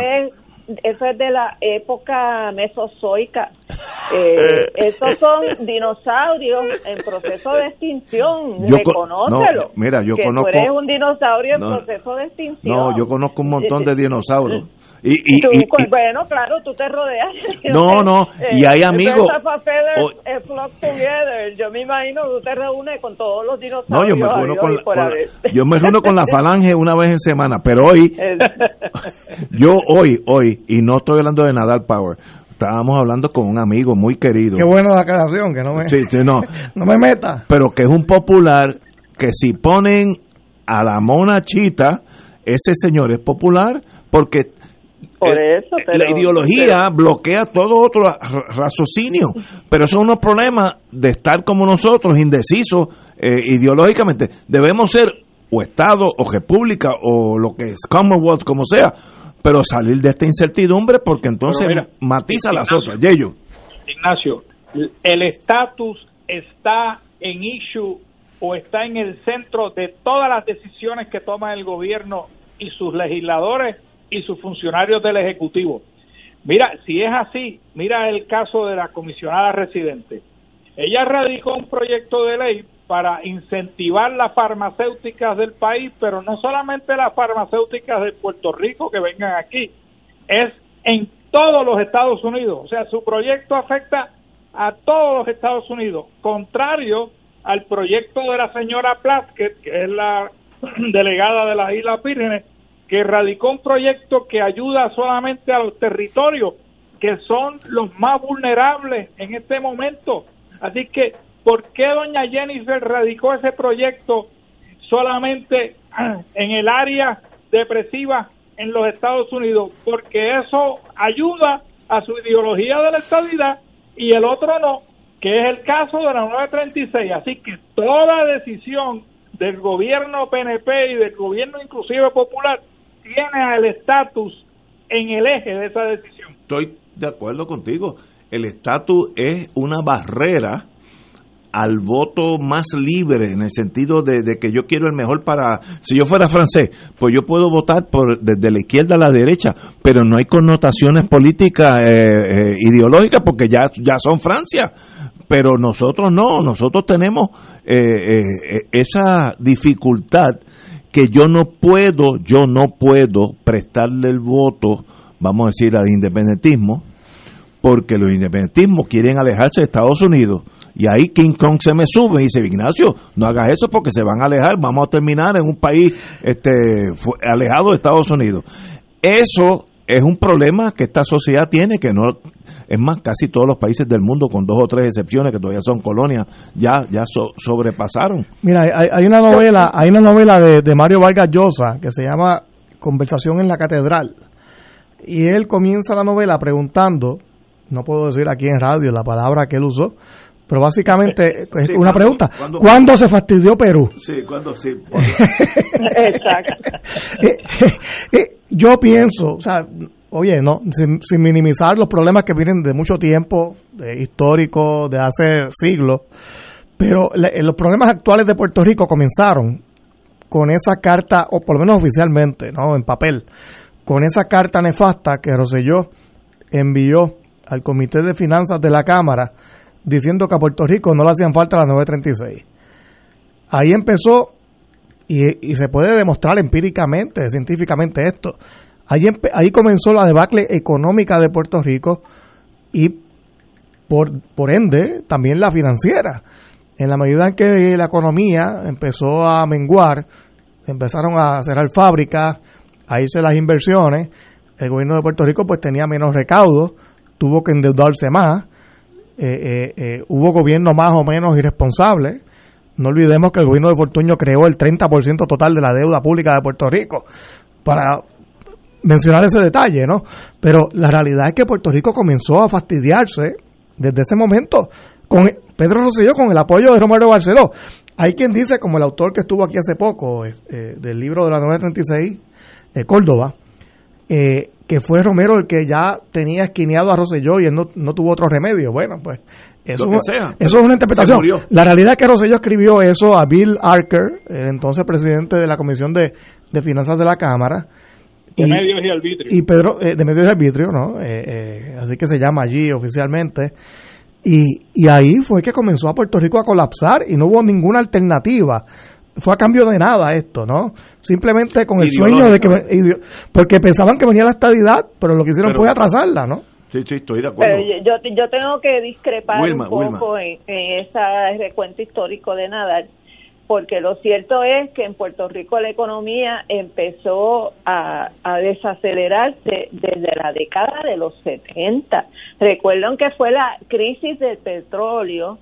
eso es de la época mesozoica. Eh, eh estos son dinosaurios en proceso de extinción. Yo Reconócelo. mira, yo que conozco. Tú eres un dinosaurio en proceso de extinción. No, yo conozco un montón de dinosaurios. Y, y, y, bueno, claro, tú te rodeas. No, no, y hay amigos. Yo me imagino que tú te reúnes con todos los dinosaurios. No, yo me reúno con, yo me reúno con la falange una vez en semana, pero hoy, yo hoy, hoy, y no estoy hablando de Nadal Power, estábamos hablando con un amigo muy querido. Qué bueno la aclaración, que no me, sí, sí, no. no me meta. Pero que es un popular que si ponen a la monachita, ese señor es popular porque Por eso, la ideología bloquea todo otro raciocinio, pero eso es un problema de estar como nosotros, indecisos eh, ideológicamente. Debemos ser o Estado o República o lo que es Commonwealth, como sea, pero salir de esta incertidumbre porque entonces matiza las otras. Yello. Ignacio, el estatus está en issue o está en el centro de todas las decisiones que toma el gobierno y sus legisladores y sus funcionarios del Ejecutivo. Mira, si es así, mira el caso de la comisionada residente. Ella radicó un proyecto de ley para incentivar las farmacéuticas del país, pero no solamente las farmacéuticas de Puerto Rico que vengan aquí, es en todos los Estados Unidos. O sea, su proyecto afecta a todos los Estados Unidos, contrario al proyecto de la señora Plaskett, que es la delegada de las Islas Vírgenes, que radicó un proyecto que ayuda solamente a los territorios que son los más vulnerables en este momento. Así que, ¿por qué doña Jennifer radicó ese proyecto solamente en el área depresiva en los Estados Unidos? Porque eso ayuda a su ideología de la estabilidad y el otro no, que es el caso de la 936. Así que toda decisión del gobierno PNP y del gobierno inclusive popular tiene al estatus en el eje de esa decisión. Estoy de acuerdo contigo. El estatus es una barrera al voto más libre en el sentido de, que yo quiero el mejor para si yo fuera francés pues yo puedo votar por desde la izquierda a la derecha pero no hay connotaciones políticas eh, eh, ideológicas porque ya ya son Francia. Pero nosotros no nosotros tenemos eh, esa dificultad que yo no puedo, yo no puedo prestarle el voto, vamos a decir, al independentismo, porque los independentismos quieren alejarse de Estados Unidos. Y ahí King Kong se me sube y dice, Ignacio, no hagas eso porque se van a alejar, vamos a terminar en un país este, alejado de Estados Unidos. Eso es un problema que esta sociedad tiene, que no, es más, casi todos los países del mundo, con dos o tres excepciones que todavía son colonias, ya, ya sobrepasaron. Mira, hay, una novela, hay una novela de, Mario Vargas Llosa que se llama Conversación en la Catedral. Y él comienza la novela preguntando, no puedo decir aquí en radio la palabra que él usó, pero básicamente es una pregunta. ¿Cuándo, se fastidió Perú? Sí, ¿cuándo sí? Exacto. Eh, eh, eh, yo pienso, o sea, oye, no, sin, minimizar los problemas que vienen de mucho tiempo, de histórico, de hace siglos, pero los problemas actuales de Puerto Rico comenzaron con esa carta, o por lo menos oficialmente, ¿no? En papel, con esa carta nefasta que Roselló envió al Comité de Finanzas de la Cámara diciendo que a Puerto Rico no le hacían falta las 936. Ahí empezó, y, y se puede demostrar empíricamente, científicamente esto, Ahí, ahí comenzó la debacle económica de Puerto Rico y por, por ende también la financiera. En la medida en que la economía empezó a menguar, empezaron a cerrar fábricas, a irse las inversiones, el gobierno de Puerto Rico pues tenía menos recaudos, tuvo que endeudarse más, eh, eh, eh, hubo gobierno más o menos irresponsable. No olvidemos que el gobierno de Fortuño creó el 30% total de la deuda pública de Puerto Rico para mencionar ese detalle, ¿no? Pero la realidad es que Puerto Rico comenzó a fastidiarse desde ese momento con Pedro Rosselló con el apoyo de Romero Barceló. Hay quien dice, como el autor que estuvo aquí hace poco, eh, del libro de la 936, de Córdoba, eh, que fue Romero el que ya tenía esquineado a Rosselló y él no, tuvo otro remedio. Bueno, pues eso, eso es una interpretación. La realidad es que Rosselló escribió eso a Bill Arker, el entonces presidente de la Comisión de, de Finanzas de la Cámara, de medios y arbitrio. Y Pedro, eh, de medios y arbitrio, ¿no? Eh, eh, así que se llama allí oficialmente. Y, y ahí fue que comenzó a Puerto Rico a colapsar y no hubo ninguna alternativa. Fue a cambio de nada esto, ¿no? Simplemente con el sueño de que... Porque pensaban que venía la estadidad, pero lo que hicieron fue atrasarla, ¿no? Sí, sí, estoy de acuerdo. yo, yo tengo que discrepar un poco en, en ese recuento histórico de Nadal porque lo cierto es que en Puerto Rico la economía empezó a, desacelerarse desde la década de los 70. Recuerdan que fue la crisis del petróleo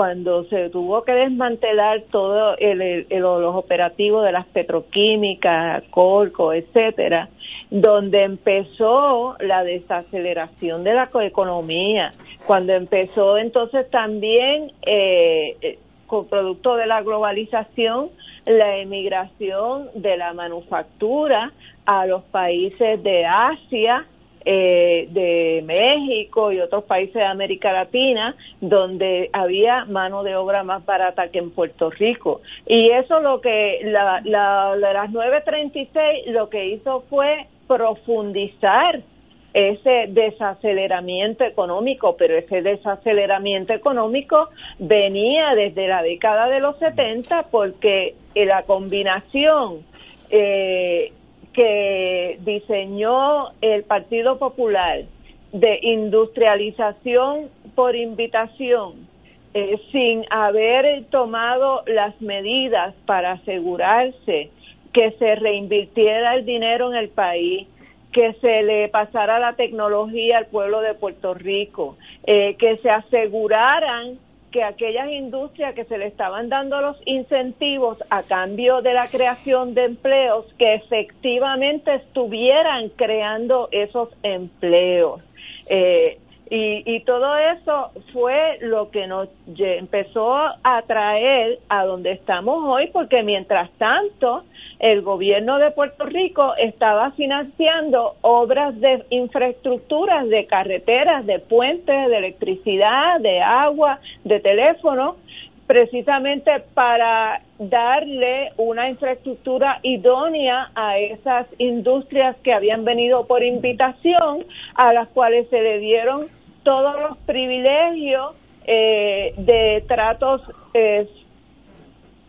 cuando se tuvo que desmantelar todo el, los operativos de las petroquímicas, Corco, etcétera, donde empezó la desaceleración de la economía, cuando empezó entonces también eh, eh, con producto de la globalización la emigración de la manufactura a los países de Asia, eh, de México y otros países de América Latina donde había mano de obra más barata que en Puerto Rico. Y eso lo que la, la, las 936 lo que hizo fue profundizar ese desaceleramiento económico, pero ese desaceleramiento económico venía desde la década de los 70 porque la combinación eh, que diseñó el Partido Popular de industrialización por invitación, eh, sin haber tomado las medidas para asegurarse que se reinvirtiera el dinero en el país, que se le pasara la tecnología al pueblo de Puerto Rico, eh, que se aseguraran que aquellas industrias que se le estaban dando los incentivos a cambio de la creación de empleos, que efectivamente estuvieran creando esos empleos. Eh, y, y, todo eso fue lo que nos empezó a traer a donde estamos hoy, porque mientras tanto el gobierno de Puerto Rico estaba financiando obras de infraestructuras, de carreteras, de puentes, de electricidad, de agua, de teléfono, precisamente para darle una infraestructura idónea a esas industrias que habían venido por invitación, a las cuales se le dieron todos los privilegios eh, de tratos eh,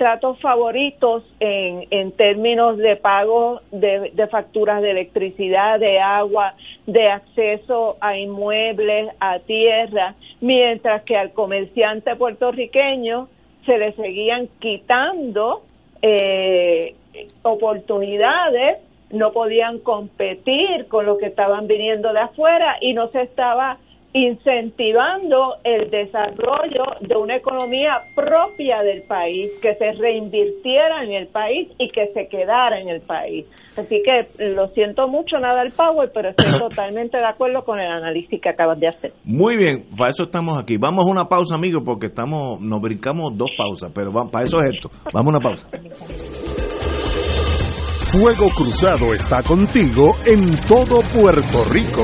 tratos favoritos en, en términos de pago de, facturas de electricidad, de agua, de acceso a inmuebles, a tierra, mientras que al comerciante puertorriqueño se le seguían quitando eh, oportunidades, no podían competir con lo que estaban viniendo de afuera y no se estaba incentivando el desarrollo de una economía propia del país, que se reinvirtiera en el país y que se quedara en el país. Así que lo siento mucho, nada el Power, pero estoy totalmente de acuerdo con el análisis que acabas de hacer. Muy bien, para eso estamos aquí. Vamos a una pausa, amigos, porque estamos nos brincamos dos pausas, pero para eso es esto. Vamos a una pausa. Fuego Cruzado está contigo en todo Puerto Rico.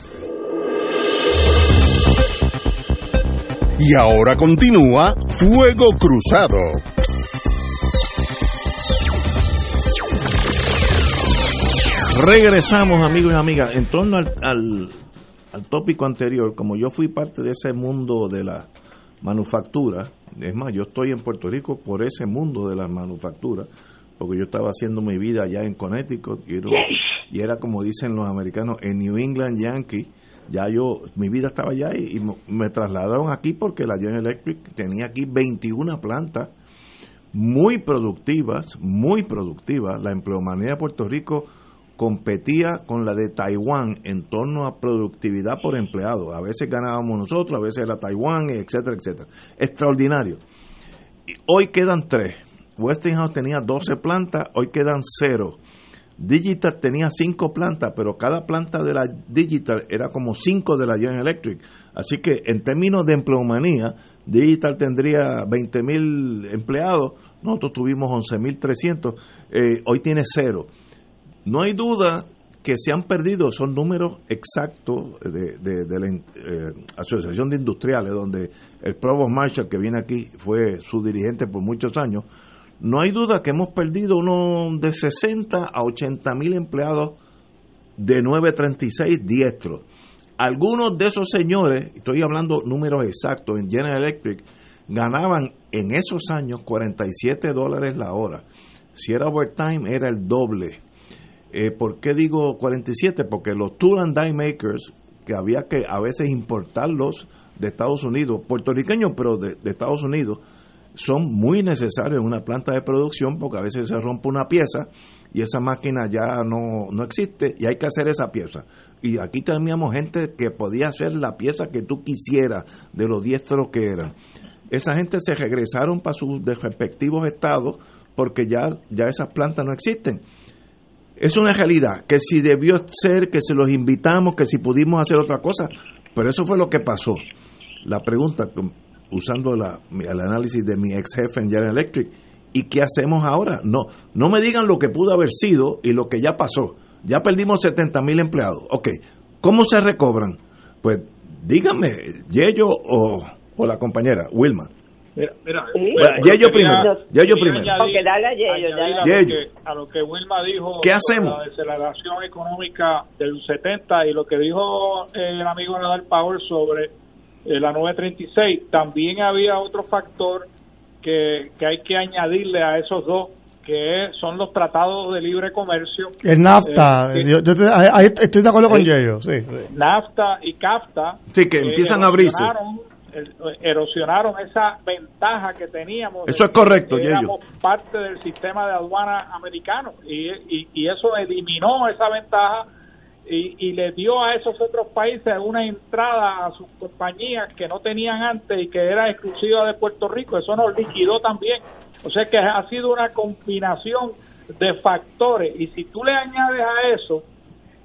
Y ahora continúa Fuego Cruzado. Regresamos, amigos y amigas. En torno al, al, tópico anterior, como yo fui parte de ese mundo de la manufactura, es más, yo estoy en Puerto Rico por ese mundo de la manufactura, porque yo estaba haciendo mi vida allá en Connecticut y era, y era como dicen los americanos, en New England Yankee. Ya yo, mi vida estaba allá y, me trasladaron aquí porque la General Electric tenía aquí 21 plantas muy productivas, muy productivas. La empleomanía de Puerto Rico competía con la de Taiwán en torno a productividad por empleado. A veces ganábamos nosotros, a veces era Taiwán, etcétera, etcétera. Extraordinario. Y hoy quedan tres. Westinghouse tenía 12 plantas, hoy quedan cero. Digital tenía cinco plantas, pero cada planta de la Digital era como cinco de la General Electric. Así que en términos de empleomanía, Digital tendría 20 mil empleados, nosotros tuvimos 11.300, eh, hoy tiene cero. No hay duda que se han perdido, son números exactos de, de, la eh, Asociación de Industriales, donde el Provost Marshall, que viene aquí, fue su dirigente por muchos años. No hay duda que hemos perdido uno de 60 a 80 mil empleados de 936 diestros. Algunos de esos señores, estoy hablando números exactos, en General Electric, ganaban en esos años 47 dólares la hora. Si era overtime, era el doble. Eh, ¿Por qué digo 47? Porque los tool and die makers, que había que a veces importarlos de Estados Unidos, puertorriqueños, pero de, de Estados Unidos, son muy necesarios en una planta de producción porque a veces se rompe una pieza y esa máquina ya no, no existe y hay que hacer esa pieza. Y aquí teníamos gente que podía hacer la pieza que tú quisieras de los diestros que eran. Esa gente se regresaron para sus respectivos estados porque ya, ya esas plantas no existen. Es una realidad, que si debió ser, que si los invitamos, que si pudimos hacer otra cosa, pero eso fue lo que pasó. La pregunta, usando la, el análisis de mi ex jefe en General Electric, ¿y qué hacemos ahora? No, no me digan lo que pudo haber sido y lo que ya pasó. Ya perdimos 70 mil empleados. Ok, ¿cómo se recobran? Pues díganme, Yello o, o la compañera, Wilma. Mira, mira, Yello primero. Yello primero. Añadir, dale a Yello, dale. A, lo que, a lo que Wilma dijo. ¿Qué hacemos? La deceleración económica del 70 y lo que dijo el amigo Nadal Power sobre eh, la 936. También había otro factor que, que hay que añadirle a esos dos que son los tratados de libre comercio. El NAFTA, eh, yo, yo, ahí estoy de acuerdo con sí, sí. NAFTA y CAFTA. Sí, que empiezan a abrirse erosionaron esa ventaja que teníamos. Eso es correcto, éramos parte del sistema de aduana americano y, y, y eso eliminó esa ventaja y, y, le dio a esos otros países una entrada a sus compañías que no tenían antes y que era exclusiva de Puerto Rico. Eso nos liquidó también. O sea que ha sido una combinación de factores y si tú le añades a eso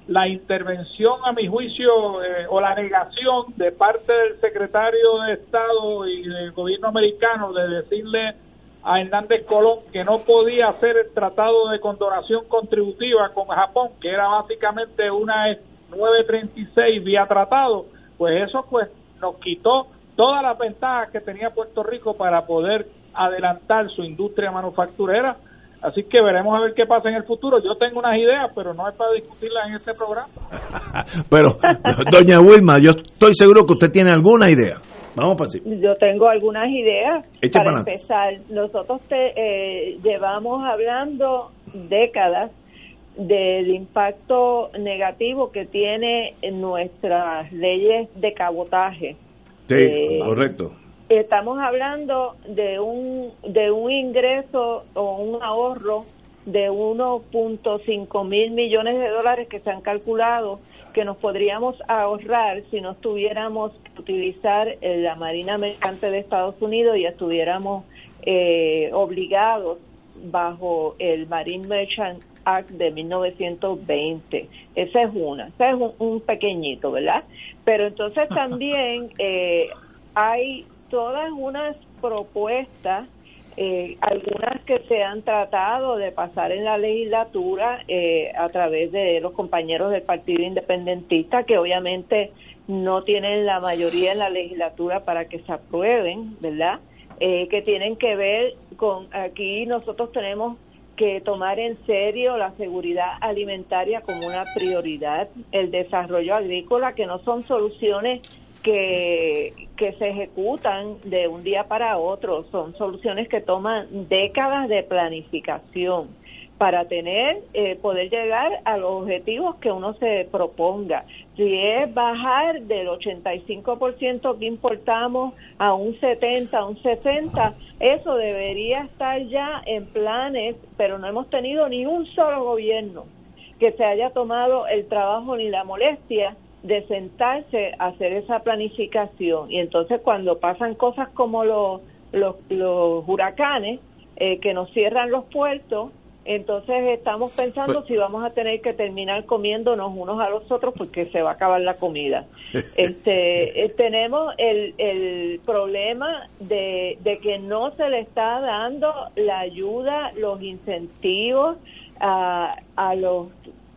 la intervención, a mi juicio, eh, o la negación de parte del secretario de Estado y del gobierno americano de decirle a Hernández Colón que no podía hacer el tratado de condonación contributiva con Japón, que era básicamente una 936 vía tratado, pues eso pues nos quitó todas las ventajas que tenía Puerto Rico para poder adelantar su industria manufacturera Así que veremos a ver qué pasa en el futuro. Yo tengo unas ideas, pero no es para discutirlas en este programa. pero, doña Wilma, yo estoy seguro que usted tiene alguna idea. Vamos para Yo tengo algunas ideas. para, empezar, nosotros te, eh, llevamos hablando décadas del impacto negativo que tiene en nuestras leyes de cabotaje. Sí, eh, correcto estamos hablando de un de un ingreso o un ahorro de 1.5 mil millones de dólares que se han calculado que nos podríamos ahorrar si no estuviéramos utilizar eh, la Marina Mercante de Estados Unidos y estuviéramos eh, obligados bajo el Marine Merchant Act de 1920. Esa es una, ese es un, un pequeñito, ¿verdad? Pero entonces también eh, hay todas unas propuestas, eh, algunas que se han tratado de pasar en la legislatura eh, a través de los compañeros del Partido Independentista, que obviamente no tienen la mayoría en la legislatura para que se aprueben, ¿verdad? Eh, que tienen que ver con, aquí nosotros tenemos que tomar en serio la seguridad alimentaria como una prioridad, el desarrollo agrícola, que no son soluciones que, se ejecutan de un día para otro, son soluciones que toman décadas de planificación para tener eh, poder llegar a los objetivos que uno se proponga. Si es bajar del 85% que importamos a un 70, a un 60, eso debería estar ya en planes, pero no hemos tenido ni un solo gobierno que se haya tomado el trabajo ni la molestia de sentarse a hacer esa planificación. Y entonces cuando pasan cosas como los, los, los huracanes, eh, que nos cierran los puertos, entonces estamos pensando Pues- si vamos a tener que terminar comiéndonos unos a los otros porque se va a acabar la comida. Este, eh, tenemos el, el problema de, de que no se le está dando la ayuda, los incentivos a, a los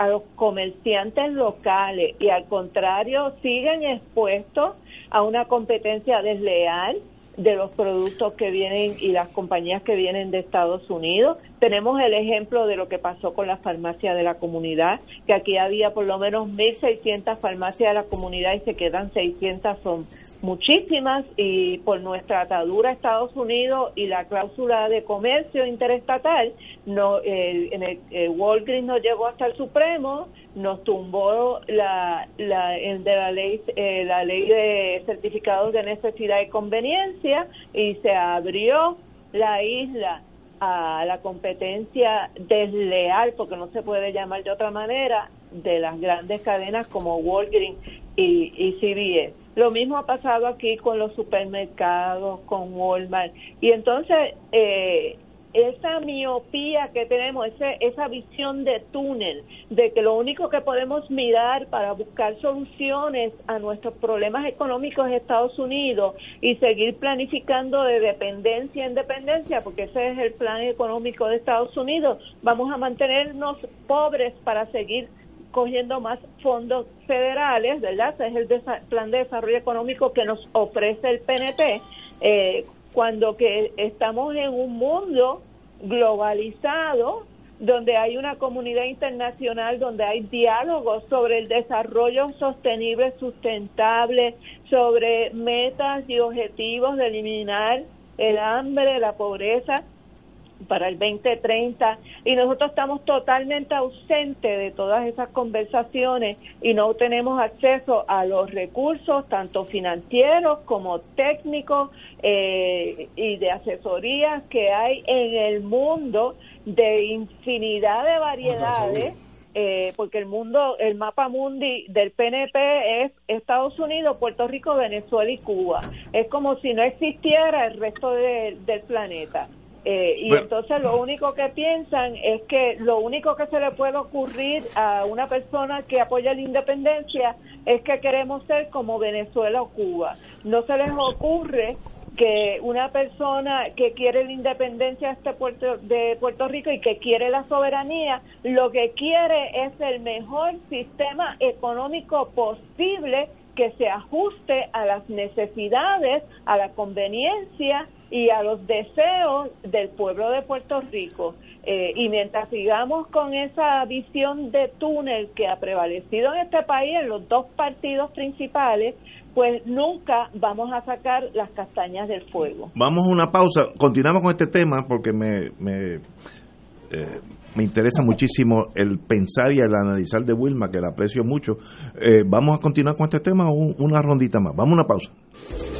a los comerciantes locales y al contrario siguen expuestos a una competencia desleal de los productos que vienen y las compañías que vienen de Estados Unidos. Tenemos el ejemplo de lo que pasó con las farmacias de la comunidad, que aquí había por lo menos 1.600 farmacias de la comunidad y se quedan 600, son muchísimas y por nuestra atadura a Estados Unidos y la cláusula de comercio interestatal, no, el, en el, eh, Walgreens nos llegó hasta el Supremo, nos tumbó la, la, el de la ley, eh, la ley de certificados de necesidad y conveniencia y se abrió la isla a la competencia desleal, porque no se puede llamar de otra manera, de las grandes cadenas como Walgreens y, y CVS. Lo mismo ha pasado aquí con los supermercados, con Walmart. Y entonces, eh, esa miopía que tenemos, ese, esa visión de túnel, de que lo único que podemos mirar para buscar soluciones a nuestros problemas económicos es Estados Unidos y seguir planificando de dependencia en dependencia, porque ese es el plan económico de Estados Unidos, vamos a mantenernos pobres para seguir cogiendo más fondos federales, ¿verdad? Ese es el plan de desarrollo económico que nos ofrece el PNP, eh, cuando que estamos en un mundo globalizado donde hay una comunidad internacional, donde hay diálogos sobre el desarrollo sostenible, sustentable, sobre metas y objetivos de eliminar el hambre, la pobreza para el 2030 y nosotros estamos totalmente ausentes de todas esas conversaciones y no tenemos acceso a los recursos tanto financieros como técnicos eh, y de asesorías que hay en el mundo de infinidad de variedades eh, porque el mundo, el mapa mundi del PNP es Estados Unidos, Puerto Rico, Venezuela y Cuba. Es como si no existiera el resto de- del planeta. Eh, y Bueno. entonces lo único que piensan es que lo único que se le puede ocurrir a una persona que apoya la independencia es que queremos ser como Venezuela o Cuba. No se les ocurre que una persona que quiere la independencia de, este Puerto, de Puerto Rico y que quiere la soberanía, lo que quiere es el mejor sistema económico posible que se ajuste a las necesidades, a la conveniencia y a los deseos del pueblo de Puerto Rico. Eh, y mientras sigamos con esa visión de túnel que ha prevalecido en este país, en los dos partidos principales, pues nunca vamos a sacar las castañas del fuego. Vamos a una pausa. Continuamos con este tema porque me, me, eh, me interesa muchísimo el pensar y el analizar de Wilma, que la aprecio mucho. Eh, vamos a continuar con este tema o un- una rondita más. Vamos a una pausa.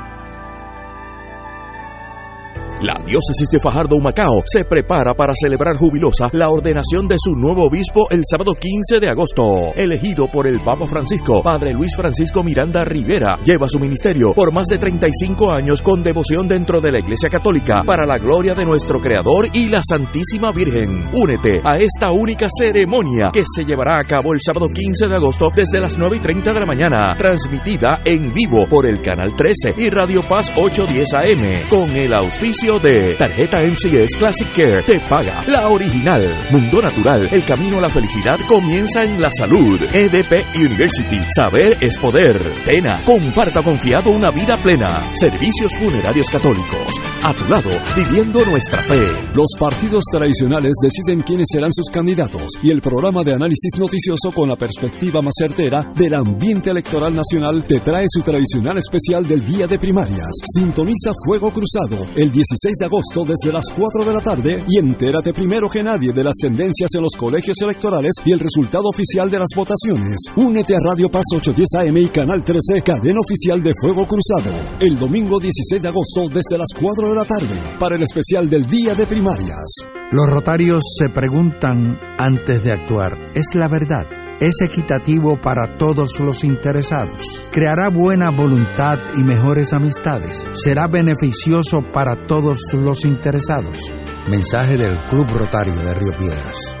La diócesis de Fajardo Humacao se prepara para celebrar jubilosa la ordenación de su nuevo obispo el sábado 15 de agosto. Elegido por el Papa Francisco, Padre Luis Francisco Miranda Rivera, lleva su ministerio por más de 35 años con devoción dentro de la Iglesia Católica para la gloria de nuestro Creador y la Santísima Virgen. Únete a esta única ceremonia que se llevará a cabo el sábado 15 de agosto desde las 9 y 30 de la mañana, transmitida en vivo por el Canal 13 y Radio Paz 810 AM, con el auspicio de Tarjeta MCS Classic Care te paga la original. Mundo Natural, el camino a la felicidad comienza en la salud. EDP University, saber es poder. Pena, comparta confiado una vida plena. Servicios funerarios católicos, a tu lado, viviendo nuestra fe. Los partidos tradicionales deciden quiénes serán sus candidatos y el programa de análisis noticioso con la perspectiva más certera del ambiente electoral nacional te trae su tradicional especial del día de primarias. Sintoniza Fuego Cruzado el 16 de agosto desde las 4 de la tarde y entérate primero que nadie de las tendencias en los colegios electorales y el resultado oficial de las votaciones. Únete a Radio Paz 810 AM y Canal 13, cadena oficial de Fuego Cruzado, el domingo 16 de agosto desde las 4 de la tarde para el especial del día de primarias. Los rotarios se preguntan antes de actuar, ¿es la verdad? ¿Es equitativo para todos los interesados? ¿Creará buena voluntad y mejores amistades? ¿Será beneficioso para todos los interesados? Mensaje del Club Rotario de Río Piedras.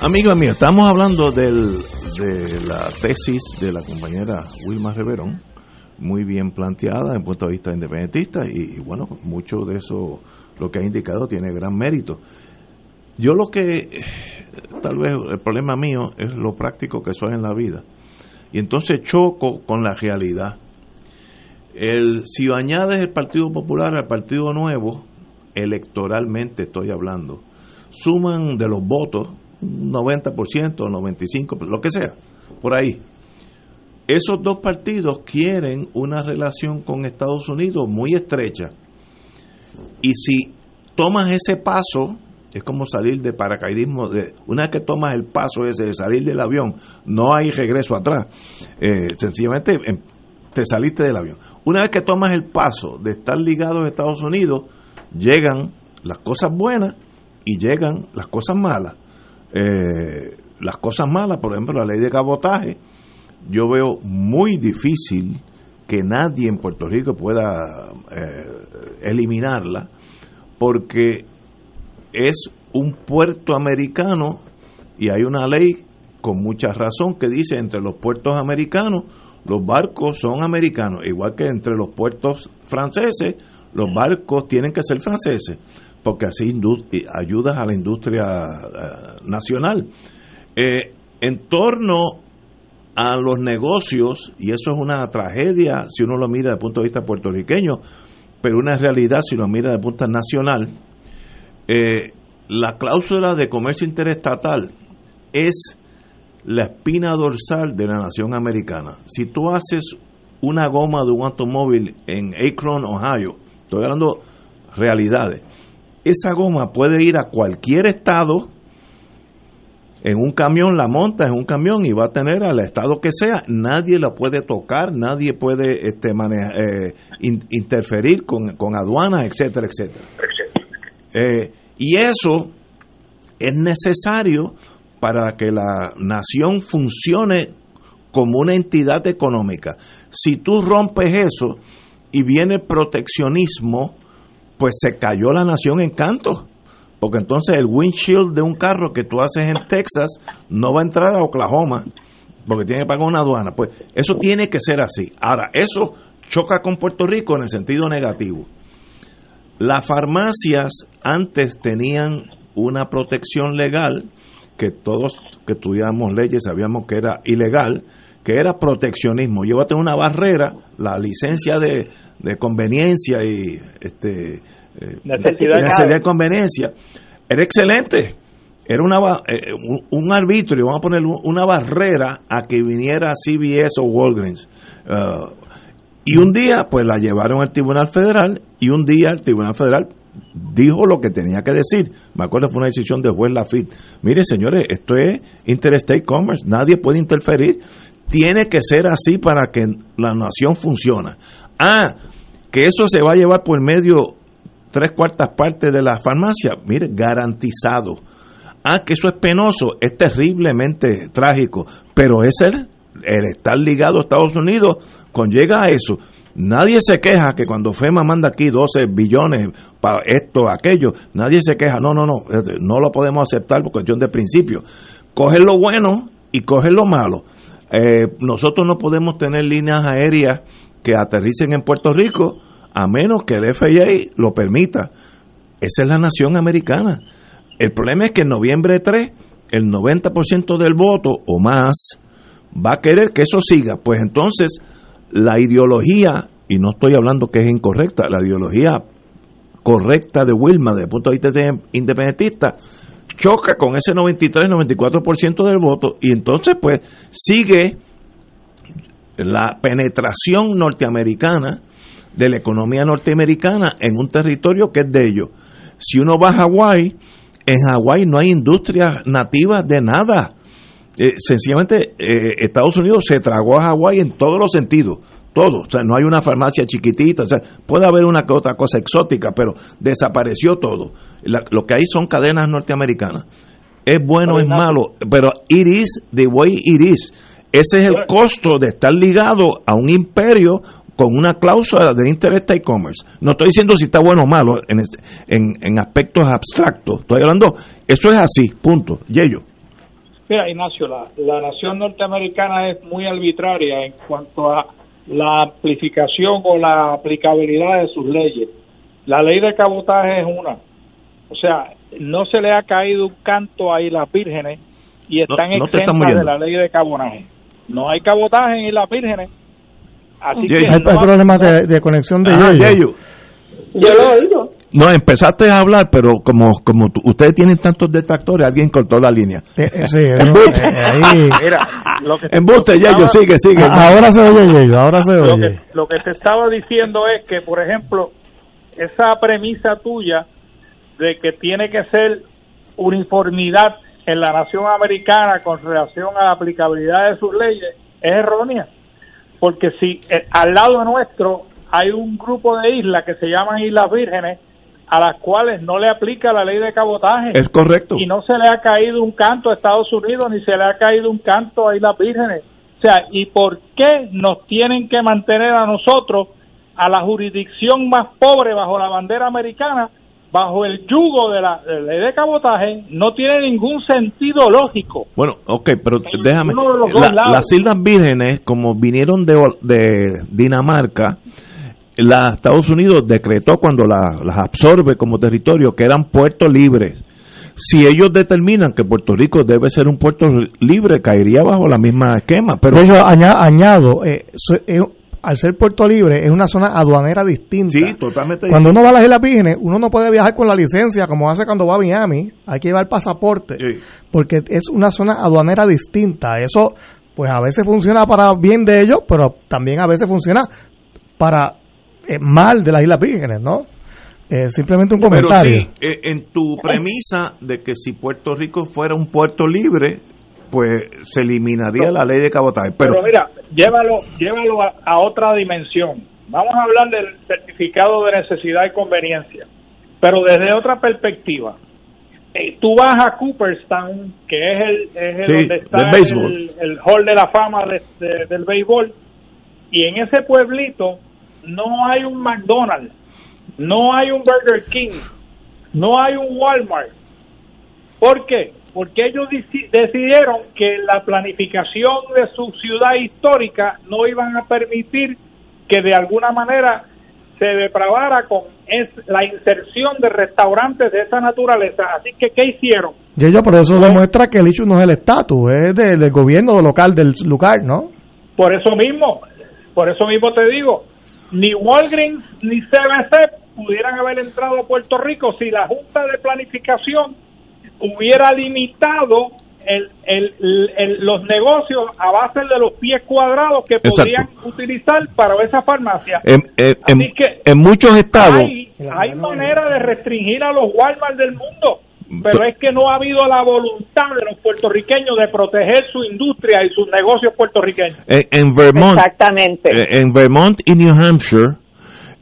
Amigos míos, estamos hablando del, de la tesis de la compañera Wilma Reverón, muy bien planteada el punto de vista independentista y, y, bueno, mucho de eso, lo que ha indicado, tiene gran mérito. Yo lo que, tal vez el problema mío es lo práctico que soy en la vida. Y entonces choco con la realidad. El, si añades el Partido Popular al Partido Nuevo, electoralmente estoy hablando, suman de los votos 90%, 95%, lo que sea, por ahí. Esos dos partidos quieren una relación con Estados Unidos muy estrecha. Y si tomas ese paso, es como salir de paracaidismo, de, una vez que tomas el paso ese de salir del avión, no hay regreso atrás. Eh, sencillamente em, te saliste del avión. Una vez que tomas el paso de estar ligado a Estados Unidos, llegan las cosas buenas y llegan las cosas malas. Eh, las cosas malas, por ejemplo, la ley de cabotaje, yo veo muy difícil que nadie en Puerto Rico pueda eh, eliminarla, porque es un puerto americano y hay una ley con mucha razón que dice entre los puertos americanos los barcos son americanos, igual que entre los puertos franceses los barcos tienen que ser franceses porque así ayudas a la industria uh, nacional. Eh, en torno a los negocios, y eso es una tragedia si uno lo mira desde el punto de vista puertorriqueño, pero una realidad si lo mira desde el punto de vista nacional, eh, la cláusula de comercio interestatal es la espina dorsal de la nación americana. Si tú haces una goma de un automóvil en Akron, Ohio, estoy hablando realidades, esa goma puede ir a cualquier estado en un camión, la monta en un camión y va a tener al estado que sea, nadie la puede tocar, nadie puede este, eh, interferir con, con, aduanas, etcétera, etcétera. Eh, y eso es necesario para que la nación funcione como una entidad económica. Si tú rompes eso y viene proteccionismo, pues se cayó la nación en canto. Porque entonces el windshield de un carro que tú haces en Texas no va a entrar a Oklahoma porque tiene que pagar una aduana. Pues eso tiene que ser así. Ahora, eso choca con Puerto Rico en el sentido negativo. Las farmacias antes tenían una protección legal que todos que estudiamos leyes sabíamos que era ilegal, que era proteccionismo. Llévate una barrera, la licencia de, de conveniencia y este eh, necesidad, de conveniencia, era excelente. Era una, eh, un, arbitrio, vamos a poner una barrera a que viniera CBS o Walgreens. Uh, y un día, pues la llevaron al Tribunal Federal y un día el Tribunal Federal dijo lo que tenía que decir. Me acuerdo fue una decisión de juez Lafitte. Mire, señores, esto es interstate commerce, nadie puede interferir. Tiene que ser así para que la nación funcione. Ah, que eso se va a llevar por medio tres cuartas partes de la farmacia, mire, garantizado. Ah, que eso es penoso, es terriblemente trágico, pero es el, estar ligado a Estados Unidos conlleva a eso. Nadie se queja que cuando FEMA manda aquí 12 billones para esto, aquello, nadie se queja, no, no, no, no lo podemos aceptar por cuestión de principio. Coge lo bueno y coge lo malo. Eh, nosotros no podemos tener líneas aéreas que aterricen en Puerto Rico a menos que el FAA lo permita. Esa es la nación americana. El problema es que en noviembre 3, el 90% del voto o más va a querer que eso siga. Pues entonces, la ideología, y no estoy hablando que es incorrecta, la ideología correcta de Wilma desde el punto de vista independentista, choca con ese 93-94% del voto y entonces pues sigue la penetración norteamericana de la economía norteamericana en un territorio que es de ellos. Si uno va a Hawái, en Hawái no hay industria nativa de nada. Eh, sencillamente eh, Estados Unidos se tragó a Hawái en todos los sentidos, todo. O sea, no hay una farmacia chiquitita, o sea, puede haber una que otra cosa exótica, pero desapareció todo. lo que hay son cadenas norteamericanas. Es bueno, es malo, pero it is the way it is. Ese es el costo de estar ligado a un imperio con una cláusula de interés y commerce. No estoy diciendo si está bueno o malo en, en, aspectos abstractos. Estoy hablando, eso es así, punto. Yello. Mira, Ignacio, la, la nación norteamericana es muy arbitraria en cuanto a la amplificación o la aplicabilidad de sus leyes. La ley de cabotaje es una. O sea, no se le ha caído un canto a las vírgenes y están no, exentas de la ley de cabotaje. No hay cabotaje en las vírgenes Así que hay, problemas de, conexión de ellos. Yo lo oigo. No, empezaste a hablar, pero como como ustedes tienen tantos detractores, alguien cortó la línea. Eh, eh, sí, embuste. Eh, Mira, embuste, sigue, sigue. Ahora se oye, ahora se oye. Lo que, lo que te estaba diciendo es que, por ejemplo, esa premisa tuya de que tiene que ser uniformidad en la nación americana con relación a la aplicabilidad de sus leyes es errónea porque si eh, al lado nuestro hay un grupo de islas que se llaman Islas Vírgenes, a las cuales no le aplica la ley de cabotaje. Es correcto. Y no se le ha caído un canto a Estados Unidos, ni se le ha caído un canto a Islas Vírgenes. O sea, ¿y por qué nos tienen que mantener a nosotros, a la jurisdicción más pobre bajo la bandera americana, bajo el yugo de la, ley de cabotaje no tiene ningún sentido lógico. Bueno, ok, pero déjame. las Islas Vírgenes, como vinieron de, de Dinamarca, la Estados Unidos decretó cuando las absorbe como territorio que eran puertos libres. Si ellos determinan que Puerto Rico debe ser un puerto libre, caería bajo la misma esquema. Pero añado, eh, al ser Puerto Libre, es una zona aduanera distinta. Sí, totalmente. Cuando uno va a las Islas Vírgenes, uno no puede viajar con la licencia como hace cuando va a Miami. Hay que llevar pasaporte. Porque es una zona aduanera distinta. Eso, pues a veces funciona para bien de ellos, pero también a veces funciona para eh, mal de las Islas Vírgenes, ¿no? Eh, simplemente un comentario. Pero sí, eh, en tu premisa de que si Puerto Rico fuera un puerto libre, pues se eliminaría la ley de cabotaje. Pero, Pero mira, llévalo, llévalo a, a otra dimensión. Vamos a hablar del certificado de necesidad y conveniencia, pero desde otra perspectiva. Eh, tú vas a Cooperstown, que es el, es el Sí, donde está el, el hall de la fama de- de- del béisbol, y en ese pueblito no hay un McDonald's, no hay un Burger King, no hay un Walmart. ¿Por qué? Porque ellos deci- decidieron que la planificación de su ciudad histórica no iban a permitir que de alguna manera se depravara con es la inserción de restaurantes de esa naturaleza. Así que, ¿qué hicieron? Y ello por eso demuestra que el hecho no es el estatus, es de- del gobierno local del lugar, ¿no? Por eso mismo, por eso mismo te digo, ni Walgreens ni CBC pudieran haber entrado a Puerto Rico si la Junta de Planificación hubiera limitado el, el- el- los negocios a base de los pies cuadrados que Exacto. podrían utilizar para esa farmacia. en, en- en- Así que en muchos estados, hay, hay manera de restringir a los Walmart del mundo, pero es que no ha habido la voluntad de los puertorriqueños de proteger su industria y sus negocios puertorriqueños. en, en Vermont, Exactamente. eh, en Vermont y New Hampshire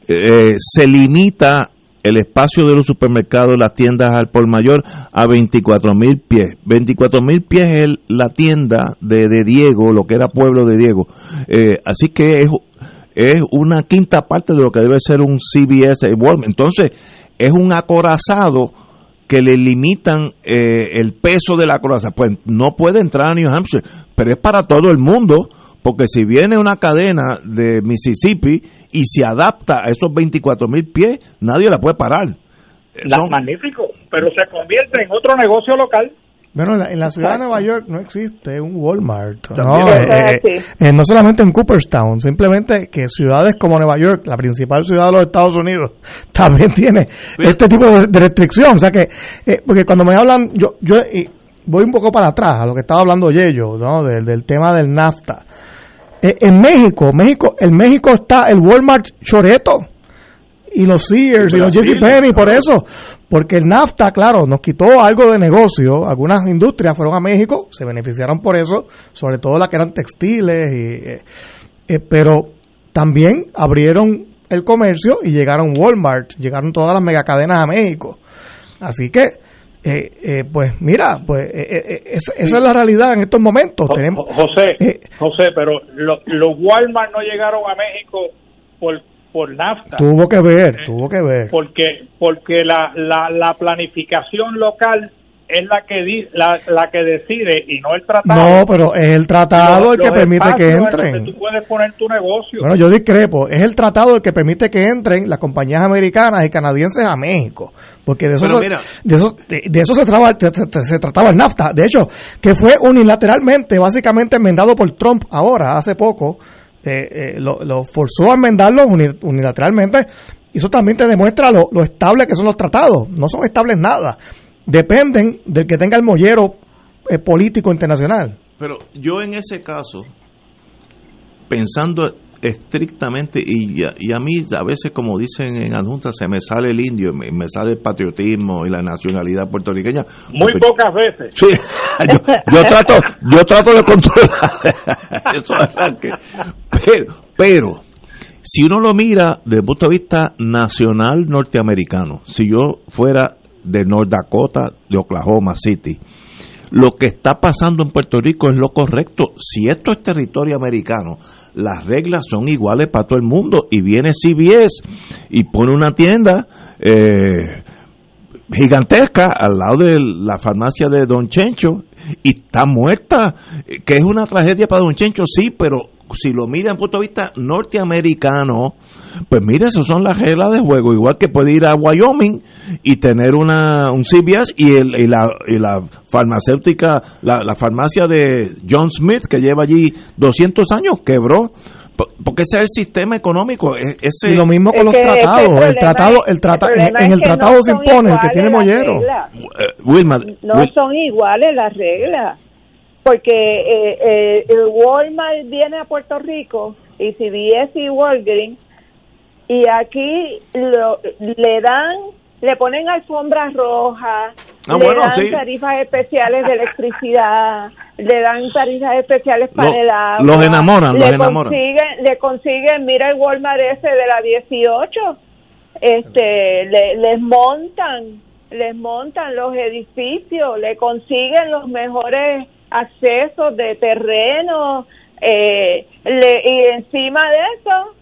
eh, se limita el espacio de los supermercados, las tiendas al por mayor a 24 mil pies. 24 mil pies es el- la tienda de, de Diego, lo que era pueblo de Diego. Eh, así que es, es una quinta parte de lo que debe ser un CBS Walmart. Entonces, es un acorazado que le limitan eh, el peso de la coraza. Pues no puede entrar a New Hampshire, pero es para todo el mundo, porque si viene una cadena de Mississippi y se adapta a esos 24 mil pies, nadie la puede parar. Son- magnífico, pero se convierte en otro negocio local. Bueno, en la, en la ciudad de Nueva York no existe un Walmart. No, Eh, eh, eh, no solamente en Cooperstown, simplemente que ciudades como Nueva York, la principal ciudad de los Estados Unidos, también tiene este tipo de, de restricción. O sea que, eh, porque cuando me hablan, yo, yo eh, voy un poco para atrás a lo que estaba hablando Yello, ¿no? Del, del tema del NAFTA. Eh, en México, México, en México está el Walmart Choreto y los Sears y los Brasil, JCPenney por eso, porque el NAFTA, claro, nos quitó algo de negocio, algunas industrias fueron a México, se beneficiaron por eso, sobre todo las que eran textiles, y, eh, eh, pero también abrieron el comercio y llegaron Walmart, llegaron todas las megacadenas a México. Así que, eh, eh, pues mira, pues eh, eh, esa, esa es la realidad en estos momentos. Tenemos, José, Eh, José, pero lo- los Walmart no llegaron a México por, por NAFTA. tuvo que ver, tuvo que ver. porque porque la, la, la planificación local es la que di- la, la que decide y no el tratado. No, pero es el tratado Los- el que permite que entren. Tú puedes poner tu negocio. Bueno, yo discrepo. Es el tratado el que permite que entren las compañías americanas y canadienses a México. Porque de eso, se- de eso, de, de eso se, traba- se, se- se trataba el NAFTA. De hecho, que fue unilateralmente, básicamente enmendado por Trump ahora, hace poco. Eh, eh, lo, forzó a enmendarlo uni- unilateralmente. Y eso también te demuestra lo, lo estable que son los tratados. No son estables nada. Dependen del que tenga el mollero eh, político internacional. Pero yo en ese caso, pensando estrictamente, y, y a mí a veces como dicen en adjunta, se me sale el indio, me, me sale el patriotismo y la nacionalidad puertorriqueña. Muy Porque- pocas veces. Sí, yo, yo trato, yo trato de controlar eso. Pero, pero, si uno lo mira desde el punto de vista nacional norteamericano, si yo fuera de North Dakota, de Oklahoma City, lo que está pasando en Puerto Rico es lo correcto. Si esto es territorio americano, las reglas son iguales para todo el mundo. Y viene CBS y pone una tienda eh, gigantesca al lado de la farmacia de Don Chencho y está muerta. Eh, Que es una tragedia para Don Chencho, sí, pero si lo mide en punto de vista norteamericano, pues mire, esas son las reglas de juego. Igual que puede ir a Wyoming y tener una, un CBS y, el, y, la, y la farmacéutica, la, la farmacia de John Smith, que lleva allí 200 años, quebró. Porque ese es el sistema económico e, ese y lo mismo con los tratados el, tratado el tratado en, el tratado se impone el que tiene mollero. eh, no son iguales las reglas porque eh, eh, el Walmart viene a Puerto Rico y CBS y Walgreens y aquí lo, le dan le ponen alfombras rojas, ah, le dan tarifas especiales de electricidad, le dan tarifas especiales para el agua. Los enamoran, le los enamoran. Consiguen, le consiguen, mira el Walmart ese de la 18, este, le, les montan, les montan los edificios, le consiguen los mejores accesos de terreno, eh, le, y encima de eso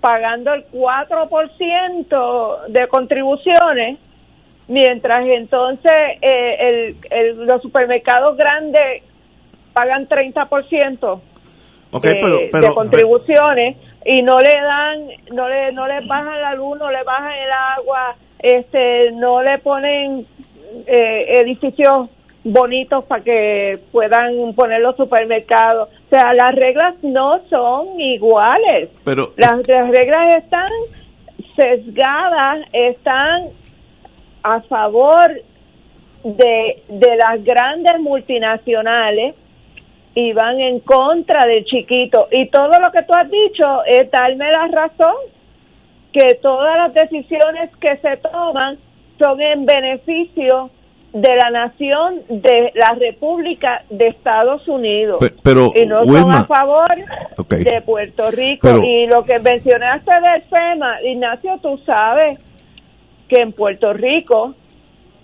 pagando el 4% de contribuciones, mientras entonces eh, el, los supermercados grandes pagan 30% okay, de, de contribuciones y no le dan, no le, no le bajan la luz, no le bajan el agua, este, no le ponen eh, edificios bonitos para que puedan poner los supermercados. O sea, las reglas no son iguales. Pero las, reglas están sesgadas, están a favor de, de las grandes multinacionales y van en contra del chiquito. Y todo lo que tú has dicho es darme la razón, que todas las decisiones que se toman son en beneficio de la nación de la República de Estados Unidos. Pero, y no son a favor de Puerto Rico. Y lo que mencionaste del FEMA Ignacio tú sabes que en Puerto Rico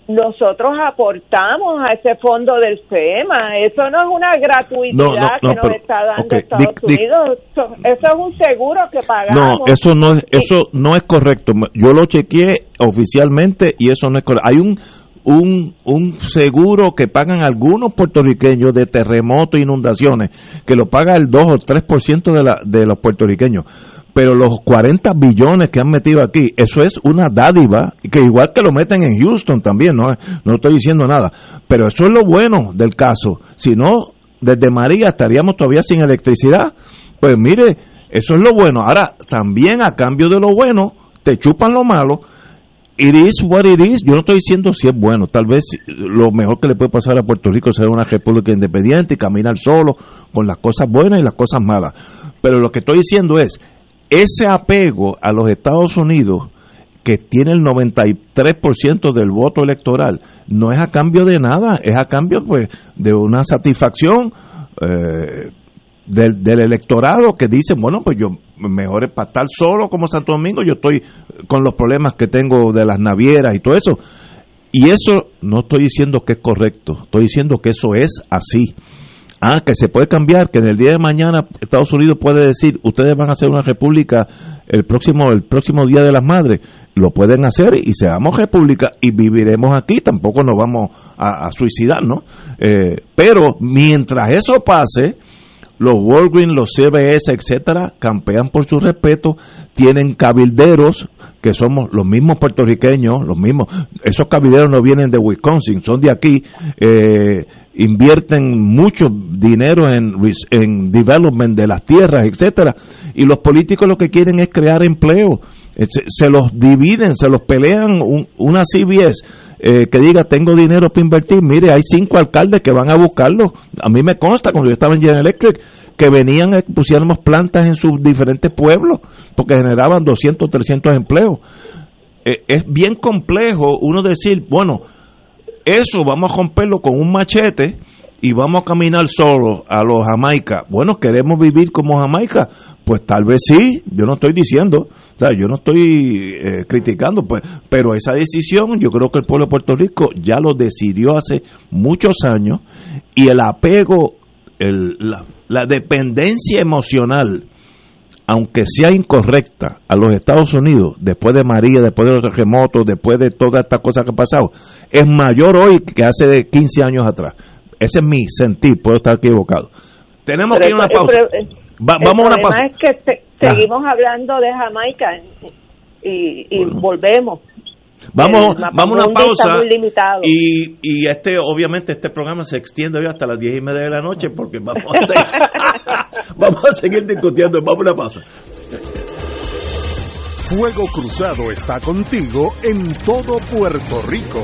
nosotros aportamos a ese fondo del FEMA. Eso no es una gratuidad que nos está dando Estados Unidos. Eso, es un seguro que pagamos. No eso no es eso no es correcto. Yo lo chequeé oficialmente y eso no es correcto. Hay un un, un seguro que pagan algunos puertorriqueños de terremotos inundaciones, que lo paga el 2 o 3% de, la, de los puertorriqueños. Pero los 40 billones que han metido aquí, eso es una dádiva, que igual que lo meten en Houston también, no, no estoy diciendo nada. Pero eso es lo bueno del caso. Si no, desde María estaríamos todavía sin electricidad. Pues mire, eso es lo bueno. Ahora, también a cambio de lo bueno, te chupan lo malo it is what it is. Yo no estoy diciendo si es bueno. Tal vez lo mejor que le puede pasar a Puerto Rico es ser una república independiente y caminar solo con las cosas buenas y las cosas malas. Pero lo que estoy diciendo es, ese apego a los Estados Unidos, que tiene el 93% del voto electoral, no es a cambio de nada, es a cambio pues de una satisfacción eh, del, del, electorado que dicen, bueno, pues yo mejor es para estar solo como Santo Domingo, yo estoy con los problemas que tengo de las navieras y todo eso. Y eso no estoy diciendo que es correcto, estoy diciendo que eso es así. Ah, que se puede cambiar, que en el día de mañana Estados Unidos puede decir, ustedes van a ser una república el próximo el próximo día de las madres, lo pueden hacer y seamos república y viviremos aquí, tampoco nos vamos a, a suicidar, ¿no? Eh, pero mientras eso pase, los Walgreens, los CBS, etcétera, campean por su respeto, tienen cabilderos que somos los mismos puertorriqueños, los mismos, esos cabilderos no vienen de Wisconsin, son de aquí, eh, invierten mucho dinero en, en development de las tierras, etcétera, y los políticos lo que quieren es crear empleo, eh, se, los dividen, se los pelean, una CBS eh, que diga tengo dinero para invertir, mire, hay cinco alcaldes que van a buscarlo. A mí me consta, cuando yo estaba en General Electric, que venían, eh, pusiéramos plantas en sus diferentes pueblos, porque generaban 200, 300 empleos. Eh, es bien complejo uno decir, bueno, eso vamos a romperlo con un machete y vamos a caminar solo a los Jamaica. Bueno, queremos vivir como Jamaica. Pues tal vez sí, yo no estoy diciendo, o sea, yo no estoy eh, criticando, pues, pero esa decisión yo creo que el pueblo de Puerto Rico ya lo decidió hace muchos años y el apego, el, la, la dependencia emocional, aunque sea incorrecta, a los Estados Unidos, después de María, después de los terremotos, después de todas estas cosas que han pasado, es mayor hoy que hace 15 años atrás. Ese es mi sentir, puedo estar equivocado. Tenemos que ir a una pausa. vamos a una pausa. es que seguimos hablando de Jamaica y, y volvemos. Vamos, vamos a una pausa y, y este obviamente este programa se extiende hoy hasta las diez y media de la noche porque vamos a seguir, vamos a seguir discutiendo. Vamos a una pausa. Fuego Cruzado está contigo en todo Puerto Rico.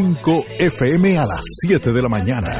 FM a las 7 de la mañana.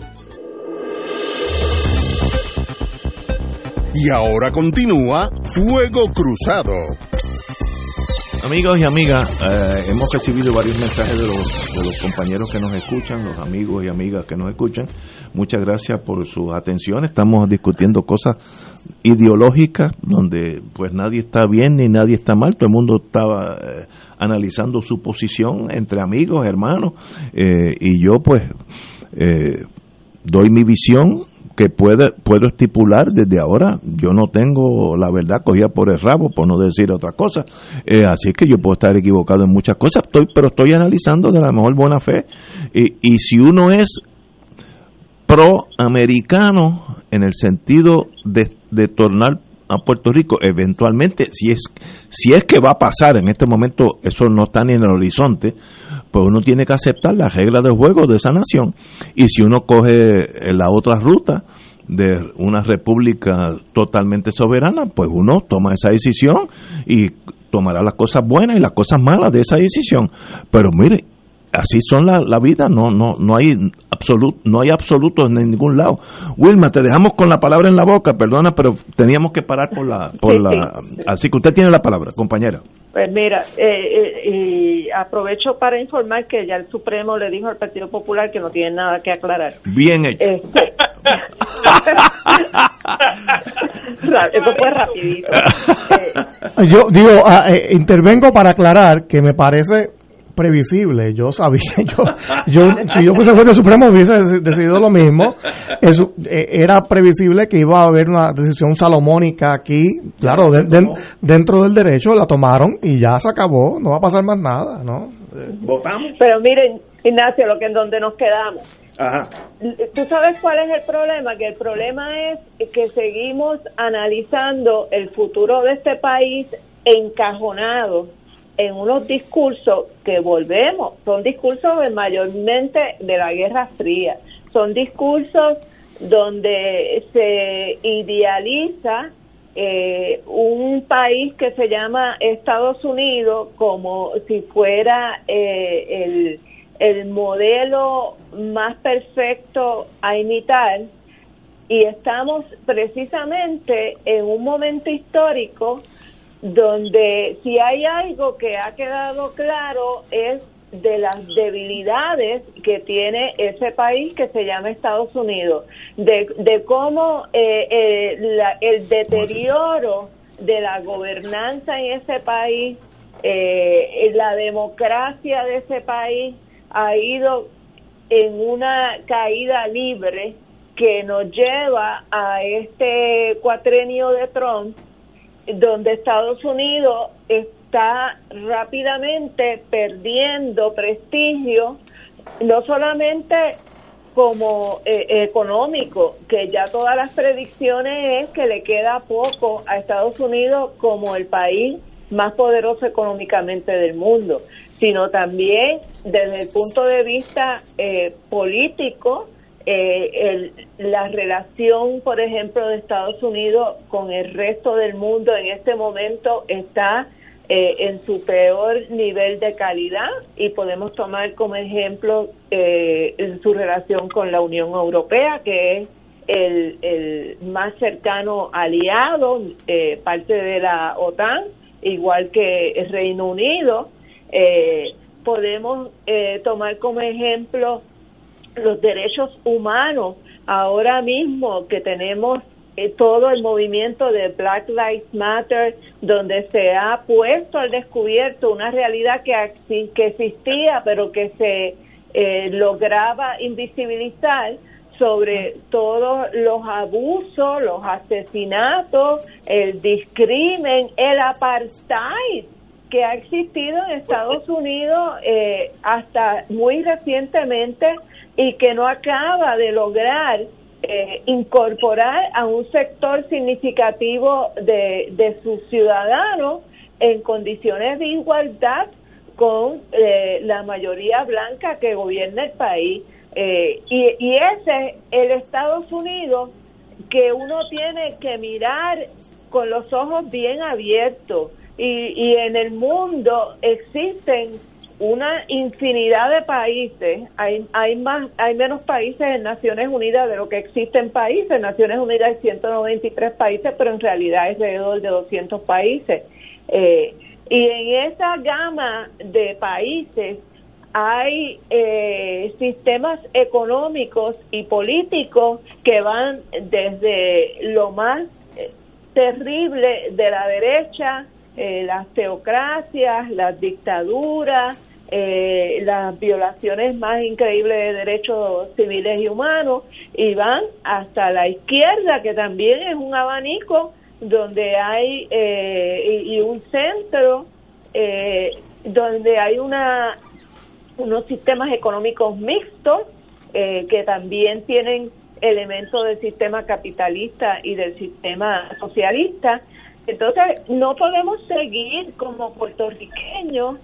Y ahora continúa Fuego Cruzado. Amigos y amigas, eh, hemos recibido varios mensajes de los, de los compañeros que nos escuchan, los amigos y amigas que nos escuchan. Muchas gracias por su atención. Estamos discutiendo cosas ideológicas donde pues nadie está bien ni nadie está mal. Todo el mundo estaba eh, analizando su posición entre amigos, hermanos. Eh, y yo pues doy mi visión que puede, puedo estipular desde ahora, yo no tengo la verdad cogida por el rabo, por no decir otra cosa, eh, así que yo puedo estar equivocado en muchas cosas, estoy, pero estoy analizando de la mejor buena fe, y, si uno es pro-americano en el sentido de, de tornar a Puerto Rico, eventualmente, si es, si es que va a pasar, en este momento eso no está ni en el horizonte, pues uno tiene que aceptar las reglas del juego de esa nación. Y si uno coge la otra ruta de una república totalmente soberana, pues uno toma esa decisión y tomará las cosas buenas y las cosas malas de esa decisión. Pero mire, así son la, la vida, no, no, no hay absoluto, no hay absolutos en ningún lado. Wilma, te dejamos con la palabra en la boca, perdona, pero teníamos que parar por la, por la, así que usted tiene la palabra, compañera. Pues mira, eh, eh, y aprovecho para informar que ya el Supremo le dijo al Partido Popular que no tiene nada que aclarar. Bien hecho. Este, eso fue rapidito. Yo digo, ah, eh, intervengo para aclarar que me parece previsible. Yo sabía, yo, yo si yo fuese juez supremo hubiese decidido lo mismo. Eso, eh, era previsible que iba a haber una decisión salomónica aquí. Claro, dentro del derecho la tomaron y ya se acabó. No va a pasar más nada, ¿no? Votamos. Pero miren, Ignacio, lo que en donde nos quedamos. Ajá. ¿Tú sabes cuál es el problema? Que el problema es que seguimos analizando el futuro de este país encajonado en unos discursos que volvemos, son discursos mayormente de la Guerra Fría, son discursos donde se idealiza eh, un país que se llama Estados Unidos como si fuera eh, el, el modelo más perfecto a imitar y estamos precisamente en un momento histórico donde si hay algo que ha quedado claro es de las debilidades que tiene ese país que se llama Estados Unidos, de, de cómo eh, eh, el deterioro de la gobernanza en ese país, eh, la democracia de ese país ha ido en una caída libre que nos lleva a este cuatrenio de Trump donde Estados Unidos está rápidamente perdiendo prestigio, no solamente como eh, económico, que ya todas las predicciones es que le queda poco a Estados Unidos como el país más poderoso económicamente del mundo, sino también desde el punto de vista eh, político, eh, la relación, por ejemplo, de Estados Unidos con el resto del mundo en este momento está eh, en su peor nivel de calidad y podemos tomar como ejemplo eh, su relación con la Unión Europea, que es el, el más cercano aliado, eh, parte de la OTAN, igual que el Reino Unido. podemos tomar como ejemplo los derechos humanos. Ahora mismo que tenemos eh, todo el movimiento de Black Lives Matter, donde se ha puesto al descubierto una realidad que, que existía, pero que se eh, lograba invisibilizar sobre todos los abusos, los asesinatos, el discrimen, el apartheid que ha existido en Estados Unidos eh, hasta muy recientemente y que no acaba de lograr eh, incorporar a un sector significativo de, de sus ciudadanos en condiciones de igualdad con eh, la mayoría blanca que gobierna el país. Eh, y, y ese es el Estados Unidos que uno tiene que mirar con los ojos bien abiertos. Y, y en el mundo existen una infinidad de países, hay, hay más, hay menos países en Naciones Unidas de lo que existen países. Naciones Unidas hay 193 países, pero en realidad hay alrededor de 200 países. Eh, y en esa gama de países hay eh, sistemas económicos y políticos que van desde lo más eh, terrible de la derecha, las teocracias, las dictaduras, eh, las violaciones más increíbles de derechos civiles y humanos y van hasta la izquierda, que también es un abanico donde hay eh, y, un centro eh, donde hay una unos sistemas económicos mixtos que también tienen elementos del sistema capitalista y del sistema socialista. Entonces, no podemos seguir como puertorriqueños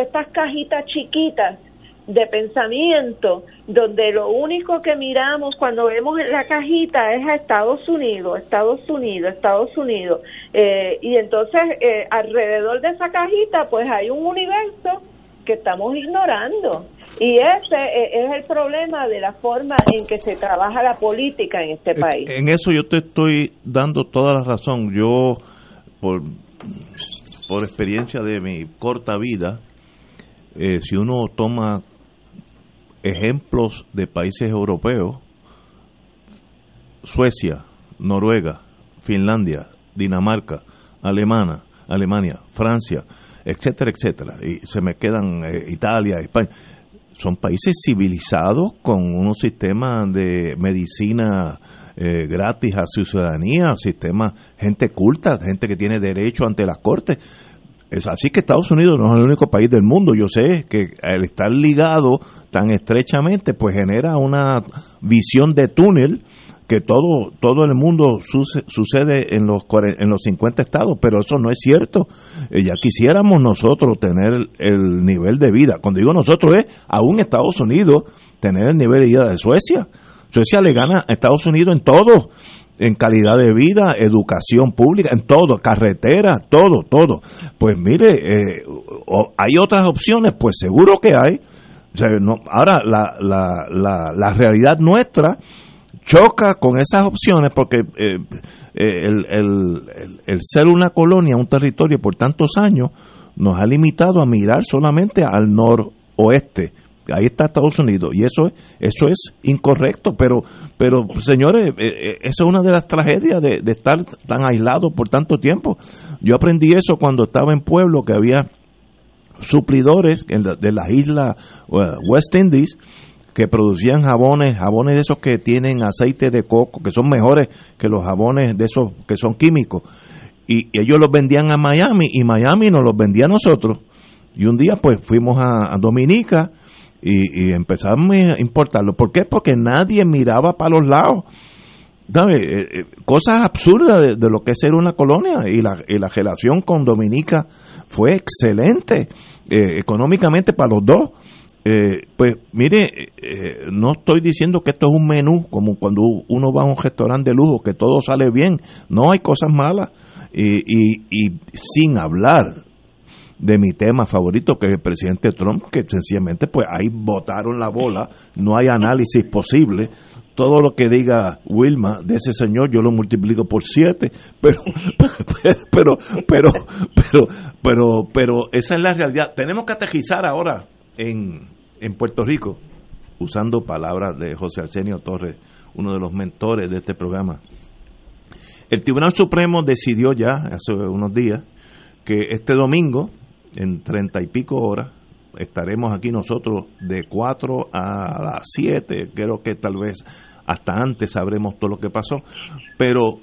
estas cajitas chiquitas de pensamiento donde lo único que miramos cuando vemos la cajita es a Estados Unidos, Estados Unidos, Estados Unidos. Eh, y entonces eh, alrededor de esa cajita pues hay un universo que estamos ignorando. Y ese eh, es el problema de la forma en que se trabaja la política en este país. En eso yo te estoy dando toda la razón. Yo, por, por experiencia de mi corta vida, eh, si uno toma ejemplos de países europeos, Suecia, Noruega, Finlandia, Dinamarca, Alemania, Alemania, Francia, etcétera, etcétera. Y se me quedan eh, Italia, España. Son países civilizados con unos sistemas de medicina eh, gratis a su ciudadanía, sistemas, gente culta, gente que tiene derecho ante las cortes. Es así que Estados Unidos no es el único país del mundo. Yo sé que al estar ligado tan estrechamente, pues genera una visión de túnel que todo todo el mundo sucede en los en los 50 estados, pero eso no es cierto. Eh, ya quisiéramos nosotros tener el nivel de vida. Cuando digo nosotros es aún Estados Unidos tener el nivel de vida de Suecia. Suecia le gana a Estados Unidos en todo, en calidad de vida, educación pública, en todo, carretera, todo, todo. Pues mire, eh, hay otras opciones, pues seguro que hay. ahora, la, la, la, la realidad nuestra choca con esas opciones porque eh, eh, el, el, ser una colonia, un territorio por tantos años, nos ha limitado a mirar solamente al noroeste. Ahí está Estados Unidos y eso, eso es incorrecto, pero, pero señores, eh, eso es una de las tragedias de, estar tan aislado por tanto tiempo. Yo aprendí eso cuando estaba en pueblo, que había suplidores de las islas West Indies que producían jabones, jabones de esos que tienen aceite de coco, que son mejores que los jabones de esos que son químicos. Y, ellos los vendían a Miami y Miami nos los vendía a nosotros. Y un día pues fuimos a, Dominica y, empezamos a importarlo. ¿Por qué? Porque nadie miraba para los lados. Eh, eh, cosas absurdas de, lo que es ser una colonia y la, y la relación con Dominica fue excelente eh, económicamente para los dos pues mire, no estoy diciendo que esto es un menú como cuando uno va a un restaurante de lujo, que todo sale bien, no hay cosas malas. Y, y, sin hablar de mi tema favorito, que es el presidente Trump, que sencillamente pues ahí botaron la bola, no hay análisis posible. Todo lo que diga Wilma de ese señor yo lo multiplico por siete, pero pero pero pero pero pero esa es la realidad. Tenemos que aterrizar ahora en en Puerto Rico, usando palabras de José Arsenio Torres, uno de los mentores de este programa. El Tribunal Supremo decidió ya hace unos días que este domingo, en treinta y pico horas, estaremos aquí nosotros de 4 a las 7, creo que tal vez hasta antes sabremos todo lo que pasó, pero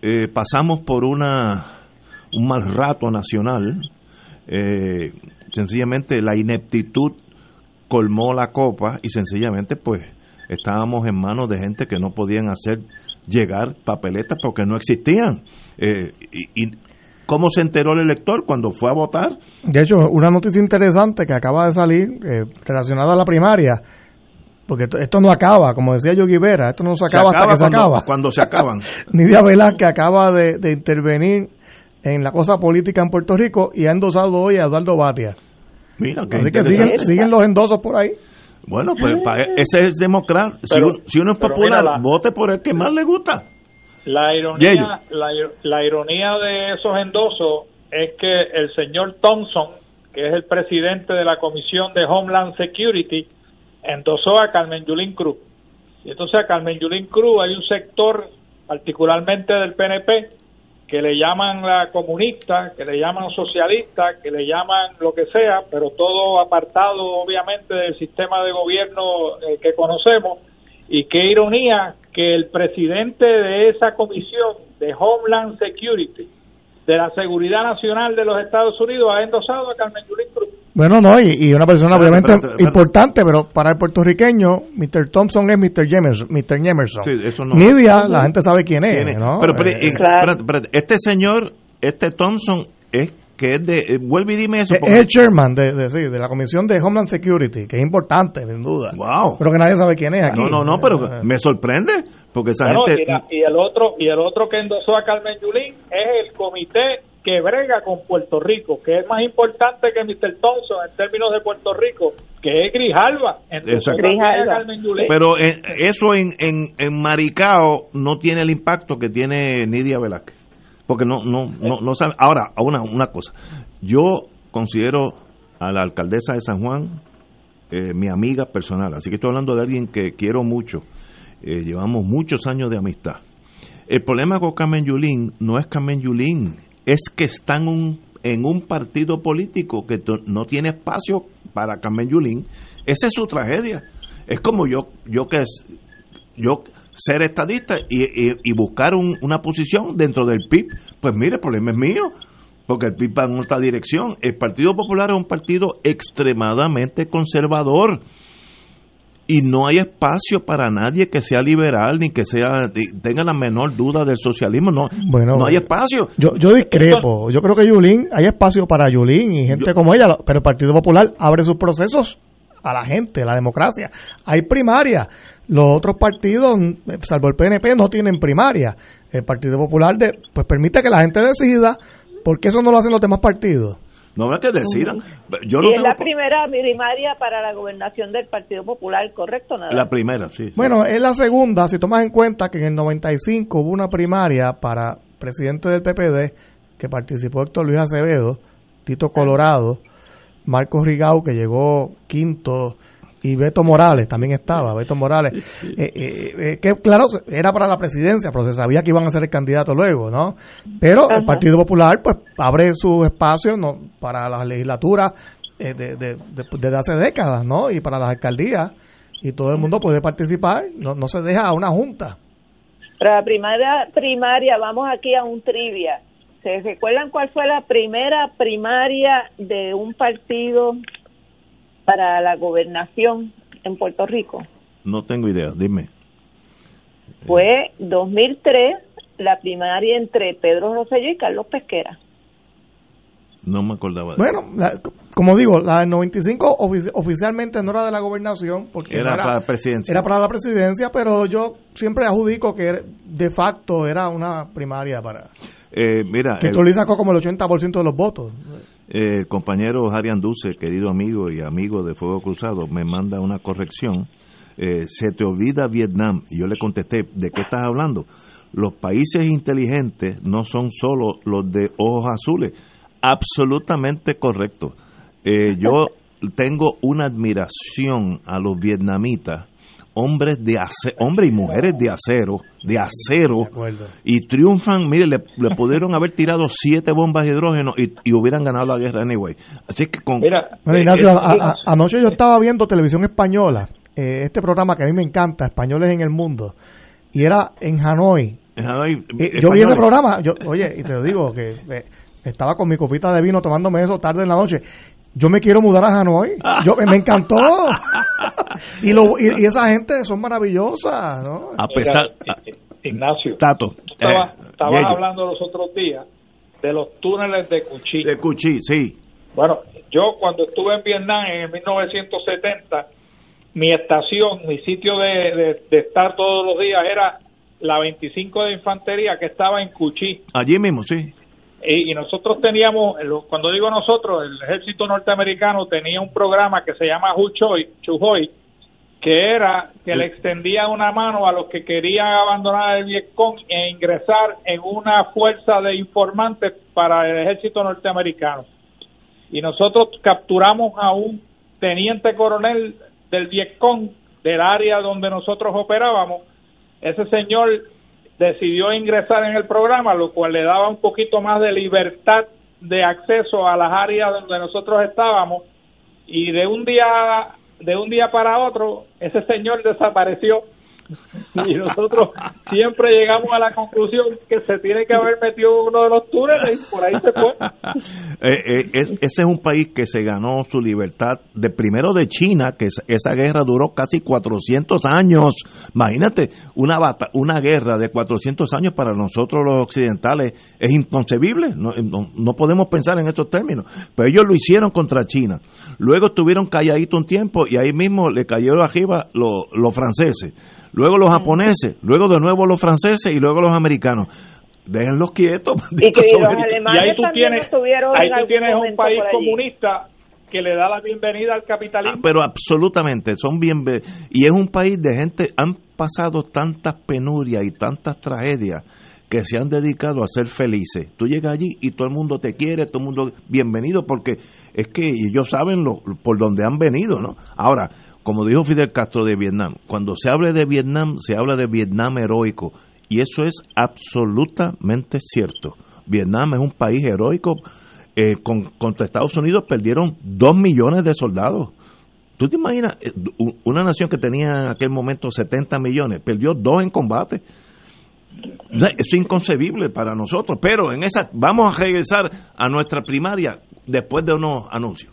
eh, pasamos por una un mal rato nacional, eh, sencillamente la ineptitud colmó la copa y sencillamente pues estábamos en manos de gente que no podían hacer llegar papeletas porque no existían. Eh, y, cómo se enteró el elector cuando fue a votar? De hecho, una noticia interesante que acaba de salir eh, relacionada a la primaria, porque esto, no acaba, como decía yo Vera, esto no se acaba, hasta que se acaba. Cuando se acaban. Nidia Velázquez acaba de, de intervenir en la cosa política en Puerto Rico y ha endosado hoy a Eduardo Batia. Mira, Así que siguen, los endosos por ahí. Bueno, pues ese es democrático. Si, uno es popular, vote por el que más le gusta. La ironía, la, ironía de esos endosos es que el señor Thompson, que es el presidente de la Comisión de Homeland Security, endosó a Carmen Yulín Cruz. Y entonces a Carmen Yulín Cruz hay un sector, particularmente del PNP, que le llaman la comunista, que le llaman socialista, que le llaman lo que sea, pero todo apartado obviamente del sistema de gobierno eh, que conocemos. Y qué ironía que el presidente de esa comisión de Homeland Security, de la Seguridad Nacional de los Estados Unidos, ha endosado a Carmen Yulín Cruz. Bueno, no, y, una persona obviamente importante, pero para el puertorriqueño, Mr. Thompson es Mr. Jemerson. Mr. Jemerson. Sí, eso no, Nidia, la gente sabe quién es, ¿no? Pero, pero eh, este señor, este Thompson, es que es de, eh, vuelve y dime eso. Es, el chairman de, de, sí, de la Comisión de Homeland Security, que es importante, sin duda. Wow. Pero que nadie sabe quién es aquí. No, no, no, pero eh, me sorprende, porque esa gente... Y, y, el otro, y el otro que endosó a Carmen Yulín es el comité que brega con Puerto Rico, que es más importante que Mr. Thompson en términos de Puerto Rico, que es Grijalva. Pero eh, eso en, en, en, Maricao no tiene el impacto que tiene Nidia Velázquez. Porque no, no, no, no sabe. Ahora, una, una cosa. Yo considero a la alcaldesa de San Juan eh, mi amiga personal. Así que estoy hablando de alguien que quiero mucho. Eh, llevamos muchos años de amistad. El problema con Carmen Yulín no es Carmen Yulín, es que están en un partido político que no tiene espacio para Carmen Yulín. Esa es su tragedia. Es como yo, yo que es, yo ser estadista y, buscar una posición dentro del PIB. Pues mire, el problema es mío, porque el PIB va en otra dirección. El Partido Popular es un partido extremadamente conservador y no hay espacio para nadie que sea liberal ni que sea tenga la menor duda del socialismo. No bueno, no hay espacio. Yo, yo discrepo. Yo creo que Yulín hay espacio para Yulín y gente como ella pero el Partido Popular abre sus procesos a la gente la democracia hay primaria los otros partidos salvo el PNP no tienen primaria el Partido Popular de, pues permite que la gente decida porque eso no lo hacen los demás partidos no es que decidan. Yo y es la primera primaria para la gobernación del Partido Popular, ¿correcto? Nada? La primera, sí, Bueno, es la segunda, si tomas en cuenta que en el 95 hubo una primaria para presidente del PPD, que participó Héctor Luis Acevedo, Tito Colorado, Marcos Rigau, que llegó quinto, y Beto Morales también estaba, Beto Morales, eh, eh, eh, que claro, era para la presidencia, pero se sabía que iban a ser el candidato luego, ¿no? Pero el Partido Popular pues abre su espacio ¿no? para las legislaturas de, de, desde hace décadas, ¿no? Y para las alcaldías, y todo el mundo puede participar, no, no se deja a una junta. Para la primaria, primaria, vamos aquí a un trivia. ¿Se recuerdan cuál fue la primera primaria de un partido para la gobernación en Puerto Rico? No tengo idea, dime. Fue 2003 la primaria entre Pedro Rosselló y Carlos Pesquera. No me acordaba. bueno, como digo, la del 95 oficialmente no era de la gobernación, porque era, para la presidencia. Era para la presidencia, pero yo siempre adjudico que de facto era una primaria para. Eh, mira. Que el, sacó como el 80% de los votos el compañero Jarian Duce, querido amigo y amigo de Fuego Cruzado, me manda una corrección. Eh, se te olvida Vietnam. Y yo le contesté, ¿de qué estás hablando? Los países inteligentes no son solo los de ojos azules. Absolutamente correcto. Eh, yo tengo una admiración a los vietnamitas hombres de acero, hombres y mujeres de acero, de acero, y triunfan, mire, le, pudieron haber tirado siete bombas de hidrógeno y, hubieran ganado la guerra anyway. Así que con... Mira, eh, Ignacio, anoche yo estaba viendo televisión española, eh, este programa que a mí me encanta, Españoles en el Mundo, y era en Hanoi. En Hanoi yo vi ese programa, yo, oye, y te lo digo, que eh, estaba con mi copita de vino tomándome eso tarde en la noche yo me quiero mudar a Hanoi. Yo, me encantó. y, lo, y, esa gente son maravillosas, ¿no? A pesar... Ignacio. Tato. Estaba, eh, hablando los otros días de los túneles de Cuchí. De Cuchí, sí. Bueno, yo cuando estuve en Vietnam en 1970, mi estación, mi sitio de, de estar todos los días era la 25 de Infantería que estaba en Cuchí. Allí mismo, sí y, nosotros teníamos, cuando digo nosotros, el ejército norteamericano tenía un programa que se llama Huchoy, Chujoy, que era que le extendía una mano a los que querían abandonar el Vietcong e ingresar en una fuerza de informantes para el ejército norteamericano. Y nosotros capturamos a un teniente coronel del Vietcong del área donde nosotros operábamos. Ese señor decidió ingresar en el programa, lo cual le daba un poquito más de libertad de acceso a las áreas donde nosotros estábamos. Y de un día de un día para otro ese señor desapareció y nosotros siempre llegamos a la conclusión que se tiene que haber metido uno de los túneles y por ahí se fue. Eh, eh, ese es un país que se ganó su libertad de primero de China, que esa guerra duró casi 400 años. Imagínate, una, una guerra de 400 años para nosotros los occidentales es inconcebible. No, no, podemos pensar en estos términos. Pero ellos lo hicieron contra China. Luego estuvieron calladitos un tiempo y ahí mismo le cayeron arriba los, los franceses luego los japoneses, luego de nuevo los franceses y luego los americanos. Déjenlos quietos. Y, ahí tú tienes, ahí tú tienes un país comunista que le da la bienvenida al capitalismo. Ah, pero absolutamente, son bien y es un país de gente han pasado tantas penurias y tantas tragedias que se han dedicado a ser felices. Tú llegas allí y todo el mundo te quiere, todo el mundo bienvenido porque es que ellos saben lo, por dónde han venido, ¿no? Ahora, como dijo Fidel Castro de Vietnam, cuando se hable de Vietnam, se habla de Vietnam heroico, y eso es absolutamente cierto. Vietnam es un país heroico eh, con, contra Estados Unidos perdieron dos millones de soldados. ¿Tú te imaginas? Eh, una nación que tenía en aquel momento 70 millones, perdió dos en combate. Eso es inconcebible para nosotros, pero en esa vamos a regresar a nuestra primaria después de unos anuncios.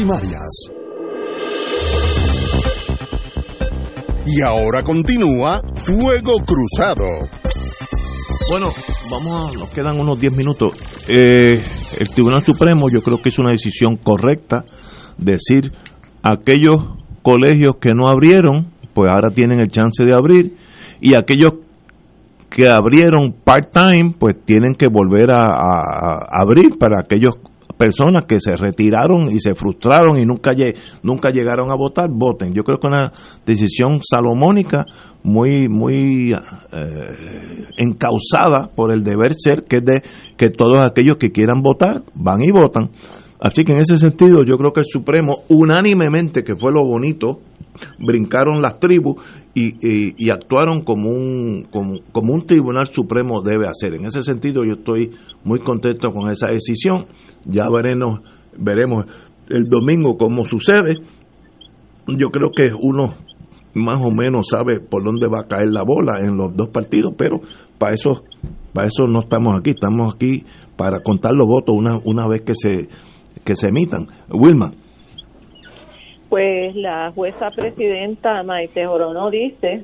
y ahora continúa Fuego Cruzado. Bueno, vamos a, nos quedan unos 10 minutos. Eh, el Tribunal Supremo yo creo que es una decisión correcta decir aquellos colegios que no abrieron, pues ahora tienen el chance de abrir y aquellos que abrieron part-time, pues tienen que volver a, a abrir para aquellos personas que se retiraron y se frustraron y nunca, nunca llegaron a votar, voten. Yo creo que una decisión salomónica muy muy eh, encausada por el deber ser que es de que todos aquellos que quieran votar van y votan así que en ese sentido yo creo que el Supremo unánimemente que fue lo bonito brincaron las tribus y, actuaron como un como, como un tribunal supremo debe hacer en ese sentido yo estoy muy contento con esa decisión ya veremos, veremos el domingo cómo sucede. Yo creo que uno más o menos sabe por dónde va a caer la bola en los dos partidos, pero para eso, para eso no estamos aquí, estamos aquí para contar los votos una, una vez que se, que se emitan. Wilma. Pues la jueza presidenta Maite Jorono dice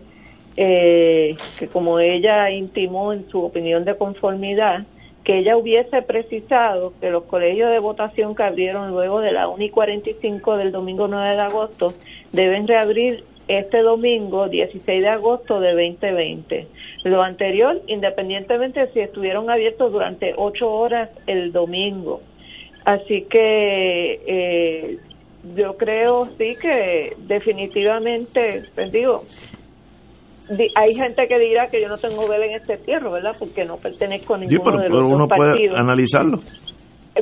eh, que como ella intimó en su opinión de conformidad, que ella hubiese precisado que los colegios de votación que abrieron luego de la 1 y 45 del domingo 9 de agosto deben reabrir este domingo 16 de agosto de 2020. Lo anterior, independientemente de si estuvieron abiertos durante ocho horas el domingo. Así que eh, yo creo sí que definitivamente, pues digo, hay gente que dirá que yo no tengo vela en este tierra, ¿verdad? Porque no pertenezco a ninguno pero, de los uno puede analizarlo.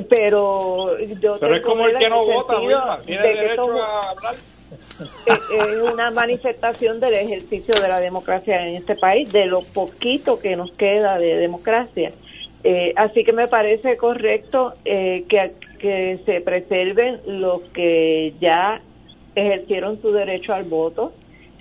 Pero yo pero es como el que no vota, tiene derecho a hablar. Es una manifestación del ejercicio de la democracia en este país, de lo poquito que nos queda de democracia. Eh, así que me parece correcto eh, que, que se preserven los que ya ejercieron su derecho al voto,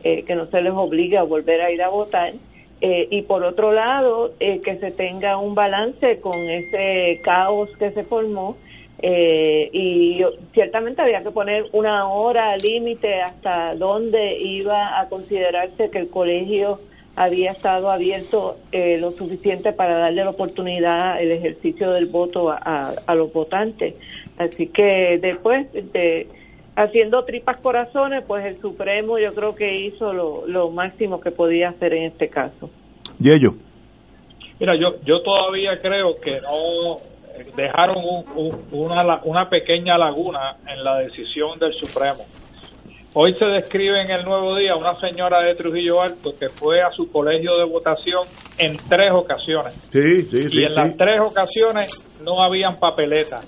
eh, que no se les obligue a volver a ir a votar. Eh, y por otro lado, eh, que se tenga un balance con ese caos que se formó. y ciertamente había que poner una hora límite hasta donde iba a considerarse que el colegio había estado abierto lo suficiente para darle la oportunidad el ejercicio del voto a los votantes. Así que después de haciendo tripas corazones, pues el Supremo yo creo que hizo lo, lo máximo que podía hacer en este caso. ¿Y ellos? Mira, yo, yo todavía creo que no dejaron una, una pequeña laguna en la decisión del Supremo. Hoy se describe en el Nuevo Día una señora de Trujillo Alto que fue a su colegio de votación en tres ocasiones. Sí, sí, sí. Y en las tres ocasiones no habían papeletas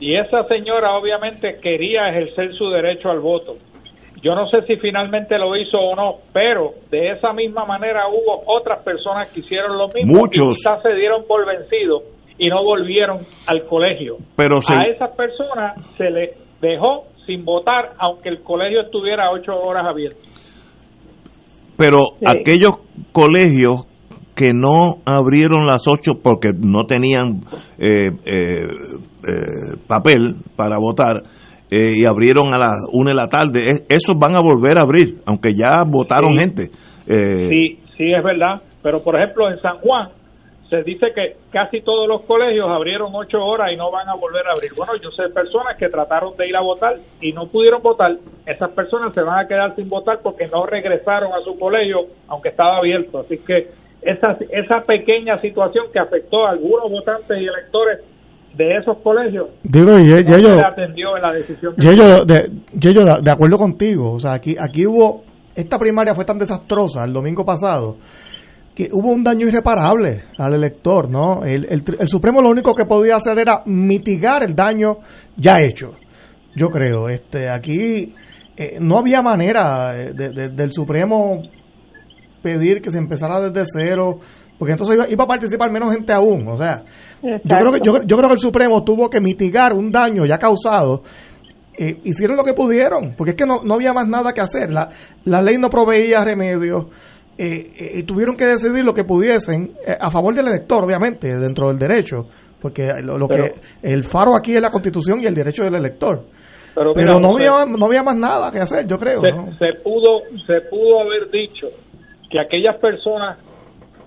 y esa señora obviamente quería ejercer su derecho al voto. Yo no sé si finalmente lo hizo o no, pero de esa misma manera hubo otras personas que hicieron lo mismo Muchos. y quizás se dieron por vencidos y no volvieron al colegio. Pero A esas personas se le dejó sin votar, aunque el colegio estuviera ocho horas abierto. Pero aquellos colegios que no abrieron las ocho porque no tenían eh, eh, eh, papel para votar y abrieron a las una de la tarde, esos van a volver a abrir, aunque ya votaron gente. sí, sí, es verdad. Pero, por ejemplo, en San Juan se dice que casi todos los colegios abrieron ocho horas y no van a volver a abrir. Bueno, yo sé personas que trataron de ir a votar y no pudieron votar. Esas personas se van a quedar sin votar porque no regresaron a su colegio, aunque estaba abierto. Así que esa, esa pequeña situación que afectó a algunos votantes y electores de esos colegios Digo, y, yo, se atendió en la decisión yo, yo, de, acuerdo contigo. O sea aquí aquí hubo esta primaria fue tan desastrosa el domingo pasado que hubo un daño irreparable al elector no el, el, el Supremo lo único que podía hacer era mitigar el daño ya hecho yo creo. Este aquí eh, no había manera de, de, del Supremo pedir que se empezara desde cero, porque entonces iba, iba, a participar menos gente aún. O sea, yo creo, que, yo, yo, creo que el Supremo tuvo que mitigar un daño ya causado. Eh, hicieron lo que pudieron, porque es que no, no había más nada que hacer. La, la ley no proveía remedios. Eh, eh, y tuvieron que decidir lo que pudiesen a favor del elector, obviamente, dentro del derecho, porque lo, lo pero, que el faro aquí es la constitución y el derecho del elector. Pero, pero mira, no, había, no había más nada que hacer, yo creo. Se, ¿no? se pudo se pudo haber dicho que aquellas personas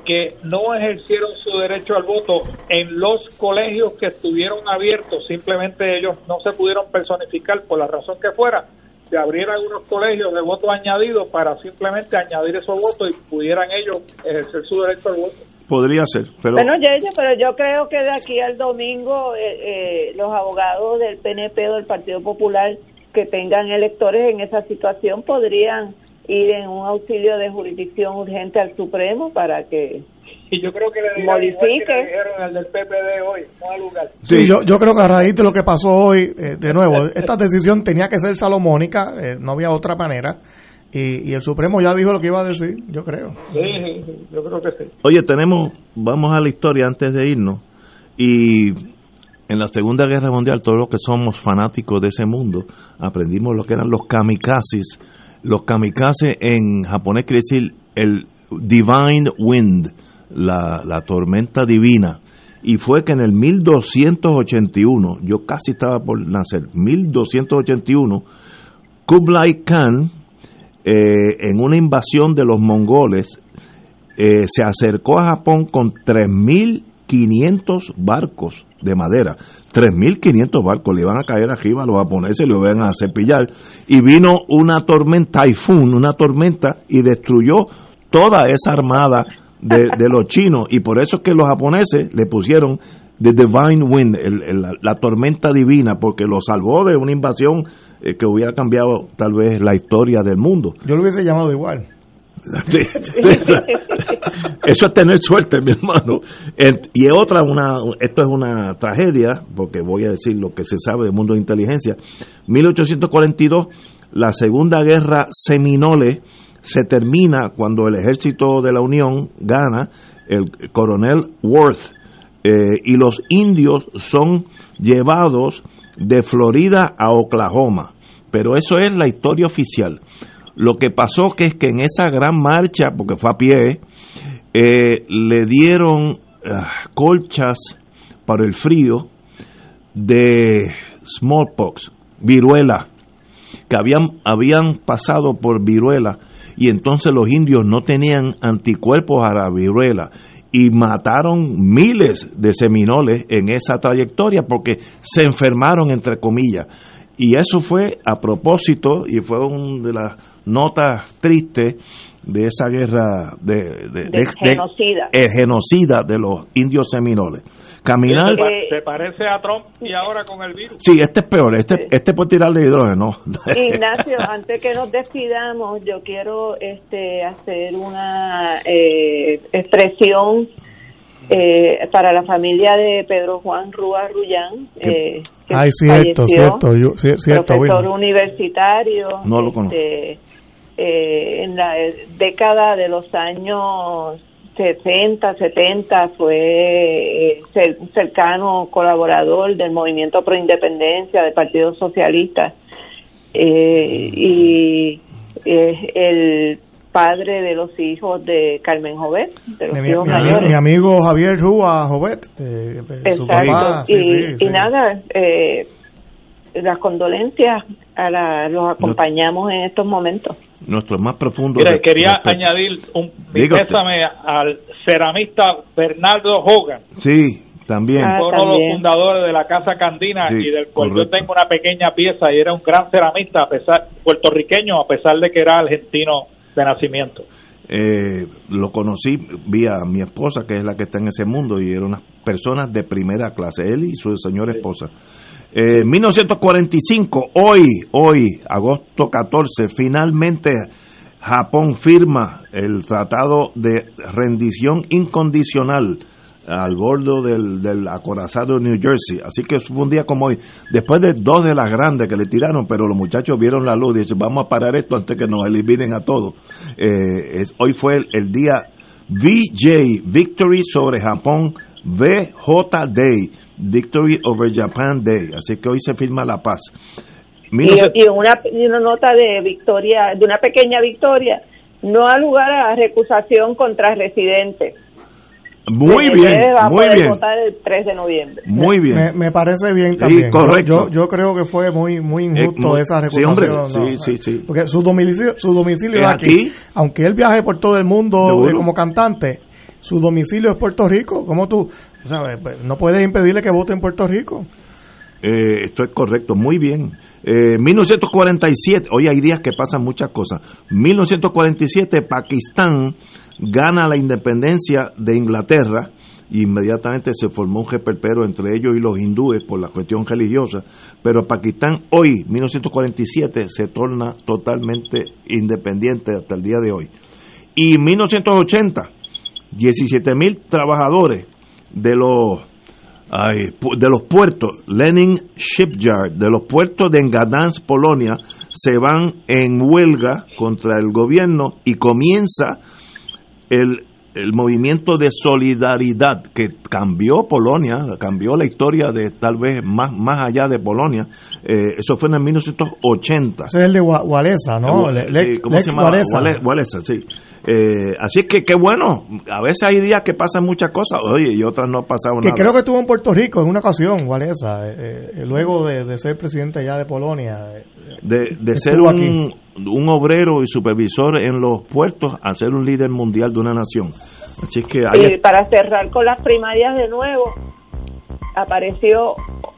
que no ejercieron su derecho al voto en los colegios que estuvieron abiertos, simplemente ellos no se pudieron personificar por la razón que fuera, se abrieran unos colegios de voto añadido para simplemente añadir esos votos y pudieran ellos ejercer su derecho al voto. Podría ser, pero... Bueno, yo, pero yo creo que de aquí al domingo eh, eh, los abogados del PNP o del Partido Popular que tengan electores en esa situación podrían ir en un auxilio de jurisdicción urgente al Supremo para que y yo creo que le modifique que le dijeron al del PPD hoy no al lugar. Sí, yo, yo creo que a raíz de lo que pasó hoy eh, de nuevo esta decisión tenía que ser salomónica eh, no había otra manera. Y, y, el Supremo ya dijo lo que iba a decir yo creo. Sí, sí, yo creo que sí. Oye tenemos vamos a la historia antes de irnos. Y en la Segunda Guerra Mundial todos los que somos fanáticos de ese mundo aprendimos lo que eran los kamikazes los kamikaze en japonés quiere decir el divine wind, la, la, tormenta divina. Y fue que en el 1281, yo casi estaba por nacer, 1281, Kublai Khan, eh, en una invasión de los mongoles, eh, se acercó a Japón con 3.500 barcos de madera. 3.500 barcos le iban a caer arriba a los japoneses, lo iban a cepillar. Y vino una tormenta, Typhoon, una tormenta, y destruyó toda esa armada de, los chinos. Y por eso es que los japoneses le pusieron The Divine Wind, el, la, tormenta divina, porque lo salvó de una invasión eh, que hubiera cambiado tal vez la historia del mundo. Yo lo hubiese llamado igual. Eso es tener suerte, mi hermano. Y otra, una, esto es una tragedia, porque voy a decir lo que se sabe del mundo de inteligencia. 1842, la Segunda Guerra Seminole se termina cuando el ejército de la Unión gana, el coronel Worth, eh, y los indios son llevados de Florida a Oklahoma. Pero eso es la historia oficial. Lo que pasó que es que en esa gran marcha, porque fue a pie, eh, le dieron ah, colchas para el frío de smallpox, viruela, que habían, habían pasado por viruela. Y entonces los indios no tenían anticuerpos a la viruela y mataron miles de seminoles en esa trayectoria porque se enfermaron entre comillas. Y eso fue a propósito y fue una de las notas tristes de esa guerra de, de, genocida. De, genocida de los indios seminoles. Caminar. Se, parece a Trump y ahora con el virus. Sí, este es peor. Este, este puede tirarle hidrógeno. Ignacio, antes que nos despidamos, yo quiero este hacer una eh, expresión eh, para la familia de Pedro Juan Rúa Rullán. Eh, que Ay, cierto, cierto, cierto, profesor universitario. No lo conozco. Este, eh, en la década de los años 60, 70 fue un eh, cercano colaborador del movimiento pro independencia del Partido Socialista eh, y es el padre de los hijos de Carmen Jovet, de los mi, hijos mi, mayores. mi amigo Javier Rúa Jovet, eh, su papá, sí, y, sí, y sí. nada, eh, las condolencias a la, los acompañamos en estos momentos. Nuestro más profundo. Mira, quería respeto. añadir un pésame al ceramista Bernardo Hogan, Sí, también. Ah, uno de los fundadores de la Casa Candina Sí, y del cual correcto. yo tengo una pequeña pieza y era un gran ceramista a pesar puertorriqueño a pesar de que era argentino de nacimiento. Eh, lo conocí vía mi esposa, que es la que está en ese mundo, y eran unas personas de primera clase, él y su señora esposa. Eh, 1945, hoy, hoy, agosto 14, finalmente Japón firma el tratado de rendición incondicional al bordo del, del acorazado New Jersey. Así que fue un día como hoy, después de dos de las grandes que le tiraron, pero los muchachos vieron la luz y dicen, vamos a parar esto antes que nos eliminen a todos. Eh, hoy fue el día VJ, Victory sobre Japón, VJ Day, Victory over Japan Day. Así que hoy se firma la paz. Y, 19- y una, y una nota de victoria, de una pequeña victoria, no ha lugar a recusación contra residentes. muy bien, va muy poder bien, votar el 3 de noviembre. muy bien. Me, me parece bien Sí, también. Yo- correcto. Yo, yo creo que fue muy muy injusto Eh, muy- esa sí, hombre, reputación. ¿no? sí, sí, sí. Porque su domicilio, su domicilio Es aquí. aquí. Aunque él viaje por todo el mundo eh, como cantante, su domicilio es Puerto Rico. ¿Cómo tú? Eh, pues, no puedes impedirle que vote en Puerto Rico. Eh, esto es correcto, muy bien. Eh, 1947, hoy hay días que pasan muchas cosas. 1947, Pakistán gana la independencia de Inglaterra. y Inmediatamente se formó un jeperpero entre ellos y los hindúes por la cuestión religiosa. Pero Pakistán hoy, 1947, se torna totalmente independiente hasta el día de hoy. Y 1980, 17 mil trabajadores de los de los puertos, Lenin Shipyard, de los puertos de Gdansk, Polonia, se van en huelga contra el gobierno y comienza el, el movimiento de solidaridad que cambió Polonia, cambió la historia de tal vez más, más allá de Polonia. Eh, eso fue en el 1980. Ese es el de Walesa, ¿no? Le- sí, Le- ¿Cómo Lex se llama? Walesa. Wale- Walesa, sí. Eh, así es que qué bueno. A veces hay días que pasan muchas cosas, oye, y otras no ha pasado Que nada. creo que estuvo en Puerto Rico en una ocasión, Walesa, eh, eh, luego de, de ser presidente allá de Polonia. de, de ser un, aquí. Un obrero y supervisor en los puertos a ser un líder mundial de una nación. Así es que hay, para cerrar con las primarias de nuevo, apareció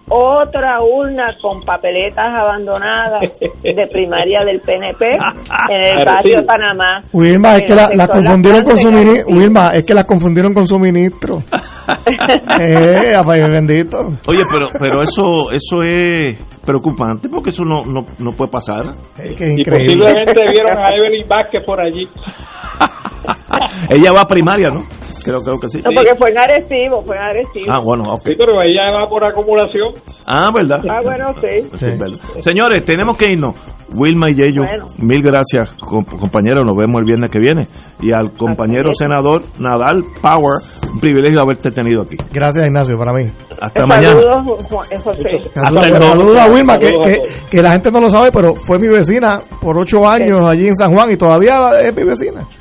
otra urna con papeletas abandonadas de primaria del PNP en el barrio de Panamá. Wilma, es que la, las sector confundieron con su ministro. Wilma, es que las confundieron con su ministro. eh, ay, bendito. Oye, pero pero eso eso es preocupante porque eso no no, no puede pasar. Es que es Y increíble. posiblemente vieron a Evelyn Vázquez por allí. Ella va a primaria, ¿no? creo, creo que sí. No, porque fue en Arecibo, fue en Arecibo. Ah, bueno, ok. Sí, pero ella va por acumulación. Ah, ¿verdad? Ah, bueno, sí. Sí, verdad. Señores, tenemos que irnos. Wilma y Bueno. mil gracias, com- compañeros. Nos vemos el viernes que viene. Y al compañero senador Nadal Power, un privilegio haberte tenido aquí. Gracias, Ignacio, para mí. Hasta mañana. Saludos, José. Hasta el Saludos a Wilma, que la gente no lo sabe, pero fue mi vecina por ocho años allí en San Juan y todavía es mi vecina.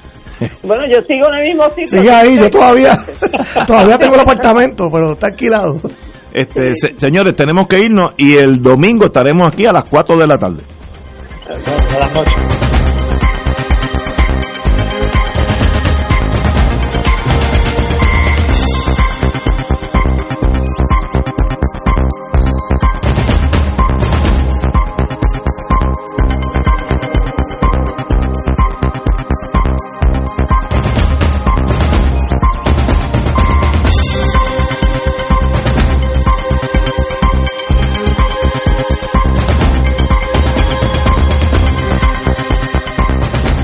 Bueno, yo sigo en el mismo sitio. Sigue ahí, yo todavía, todavía tengo el apartamento, pero está alquilado. Este, se- señores, tenemos que irnos y el domingo estaremos aquí a las 4 de la tarde. Buenas noches.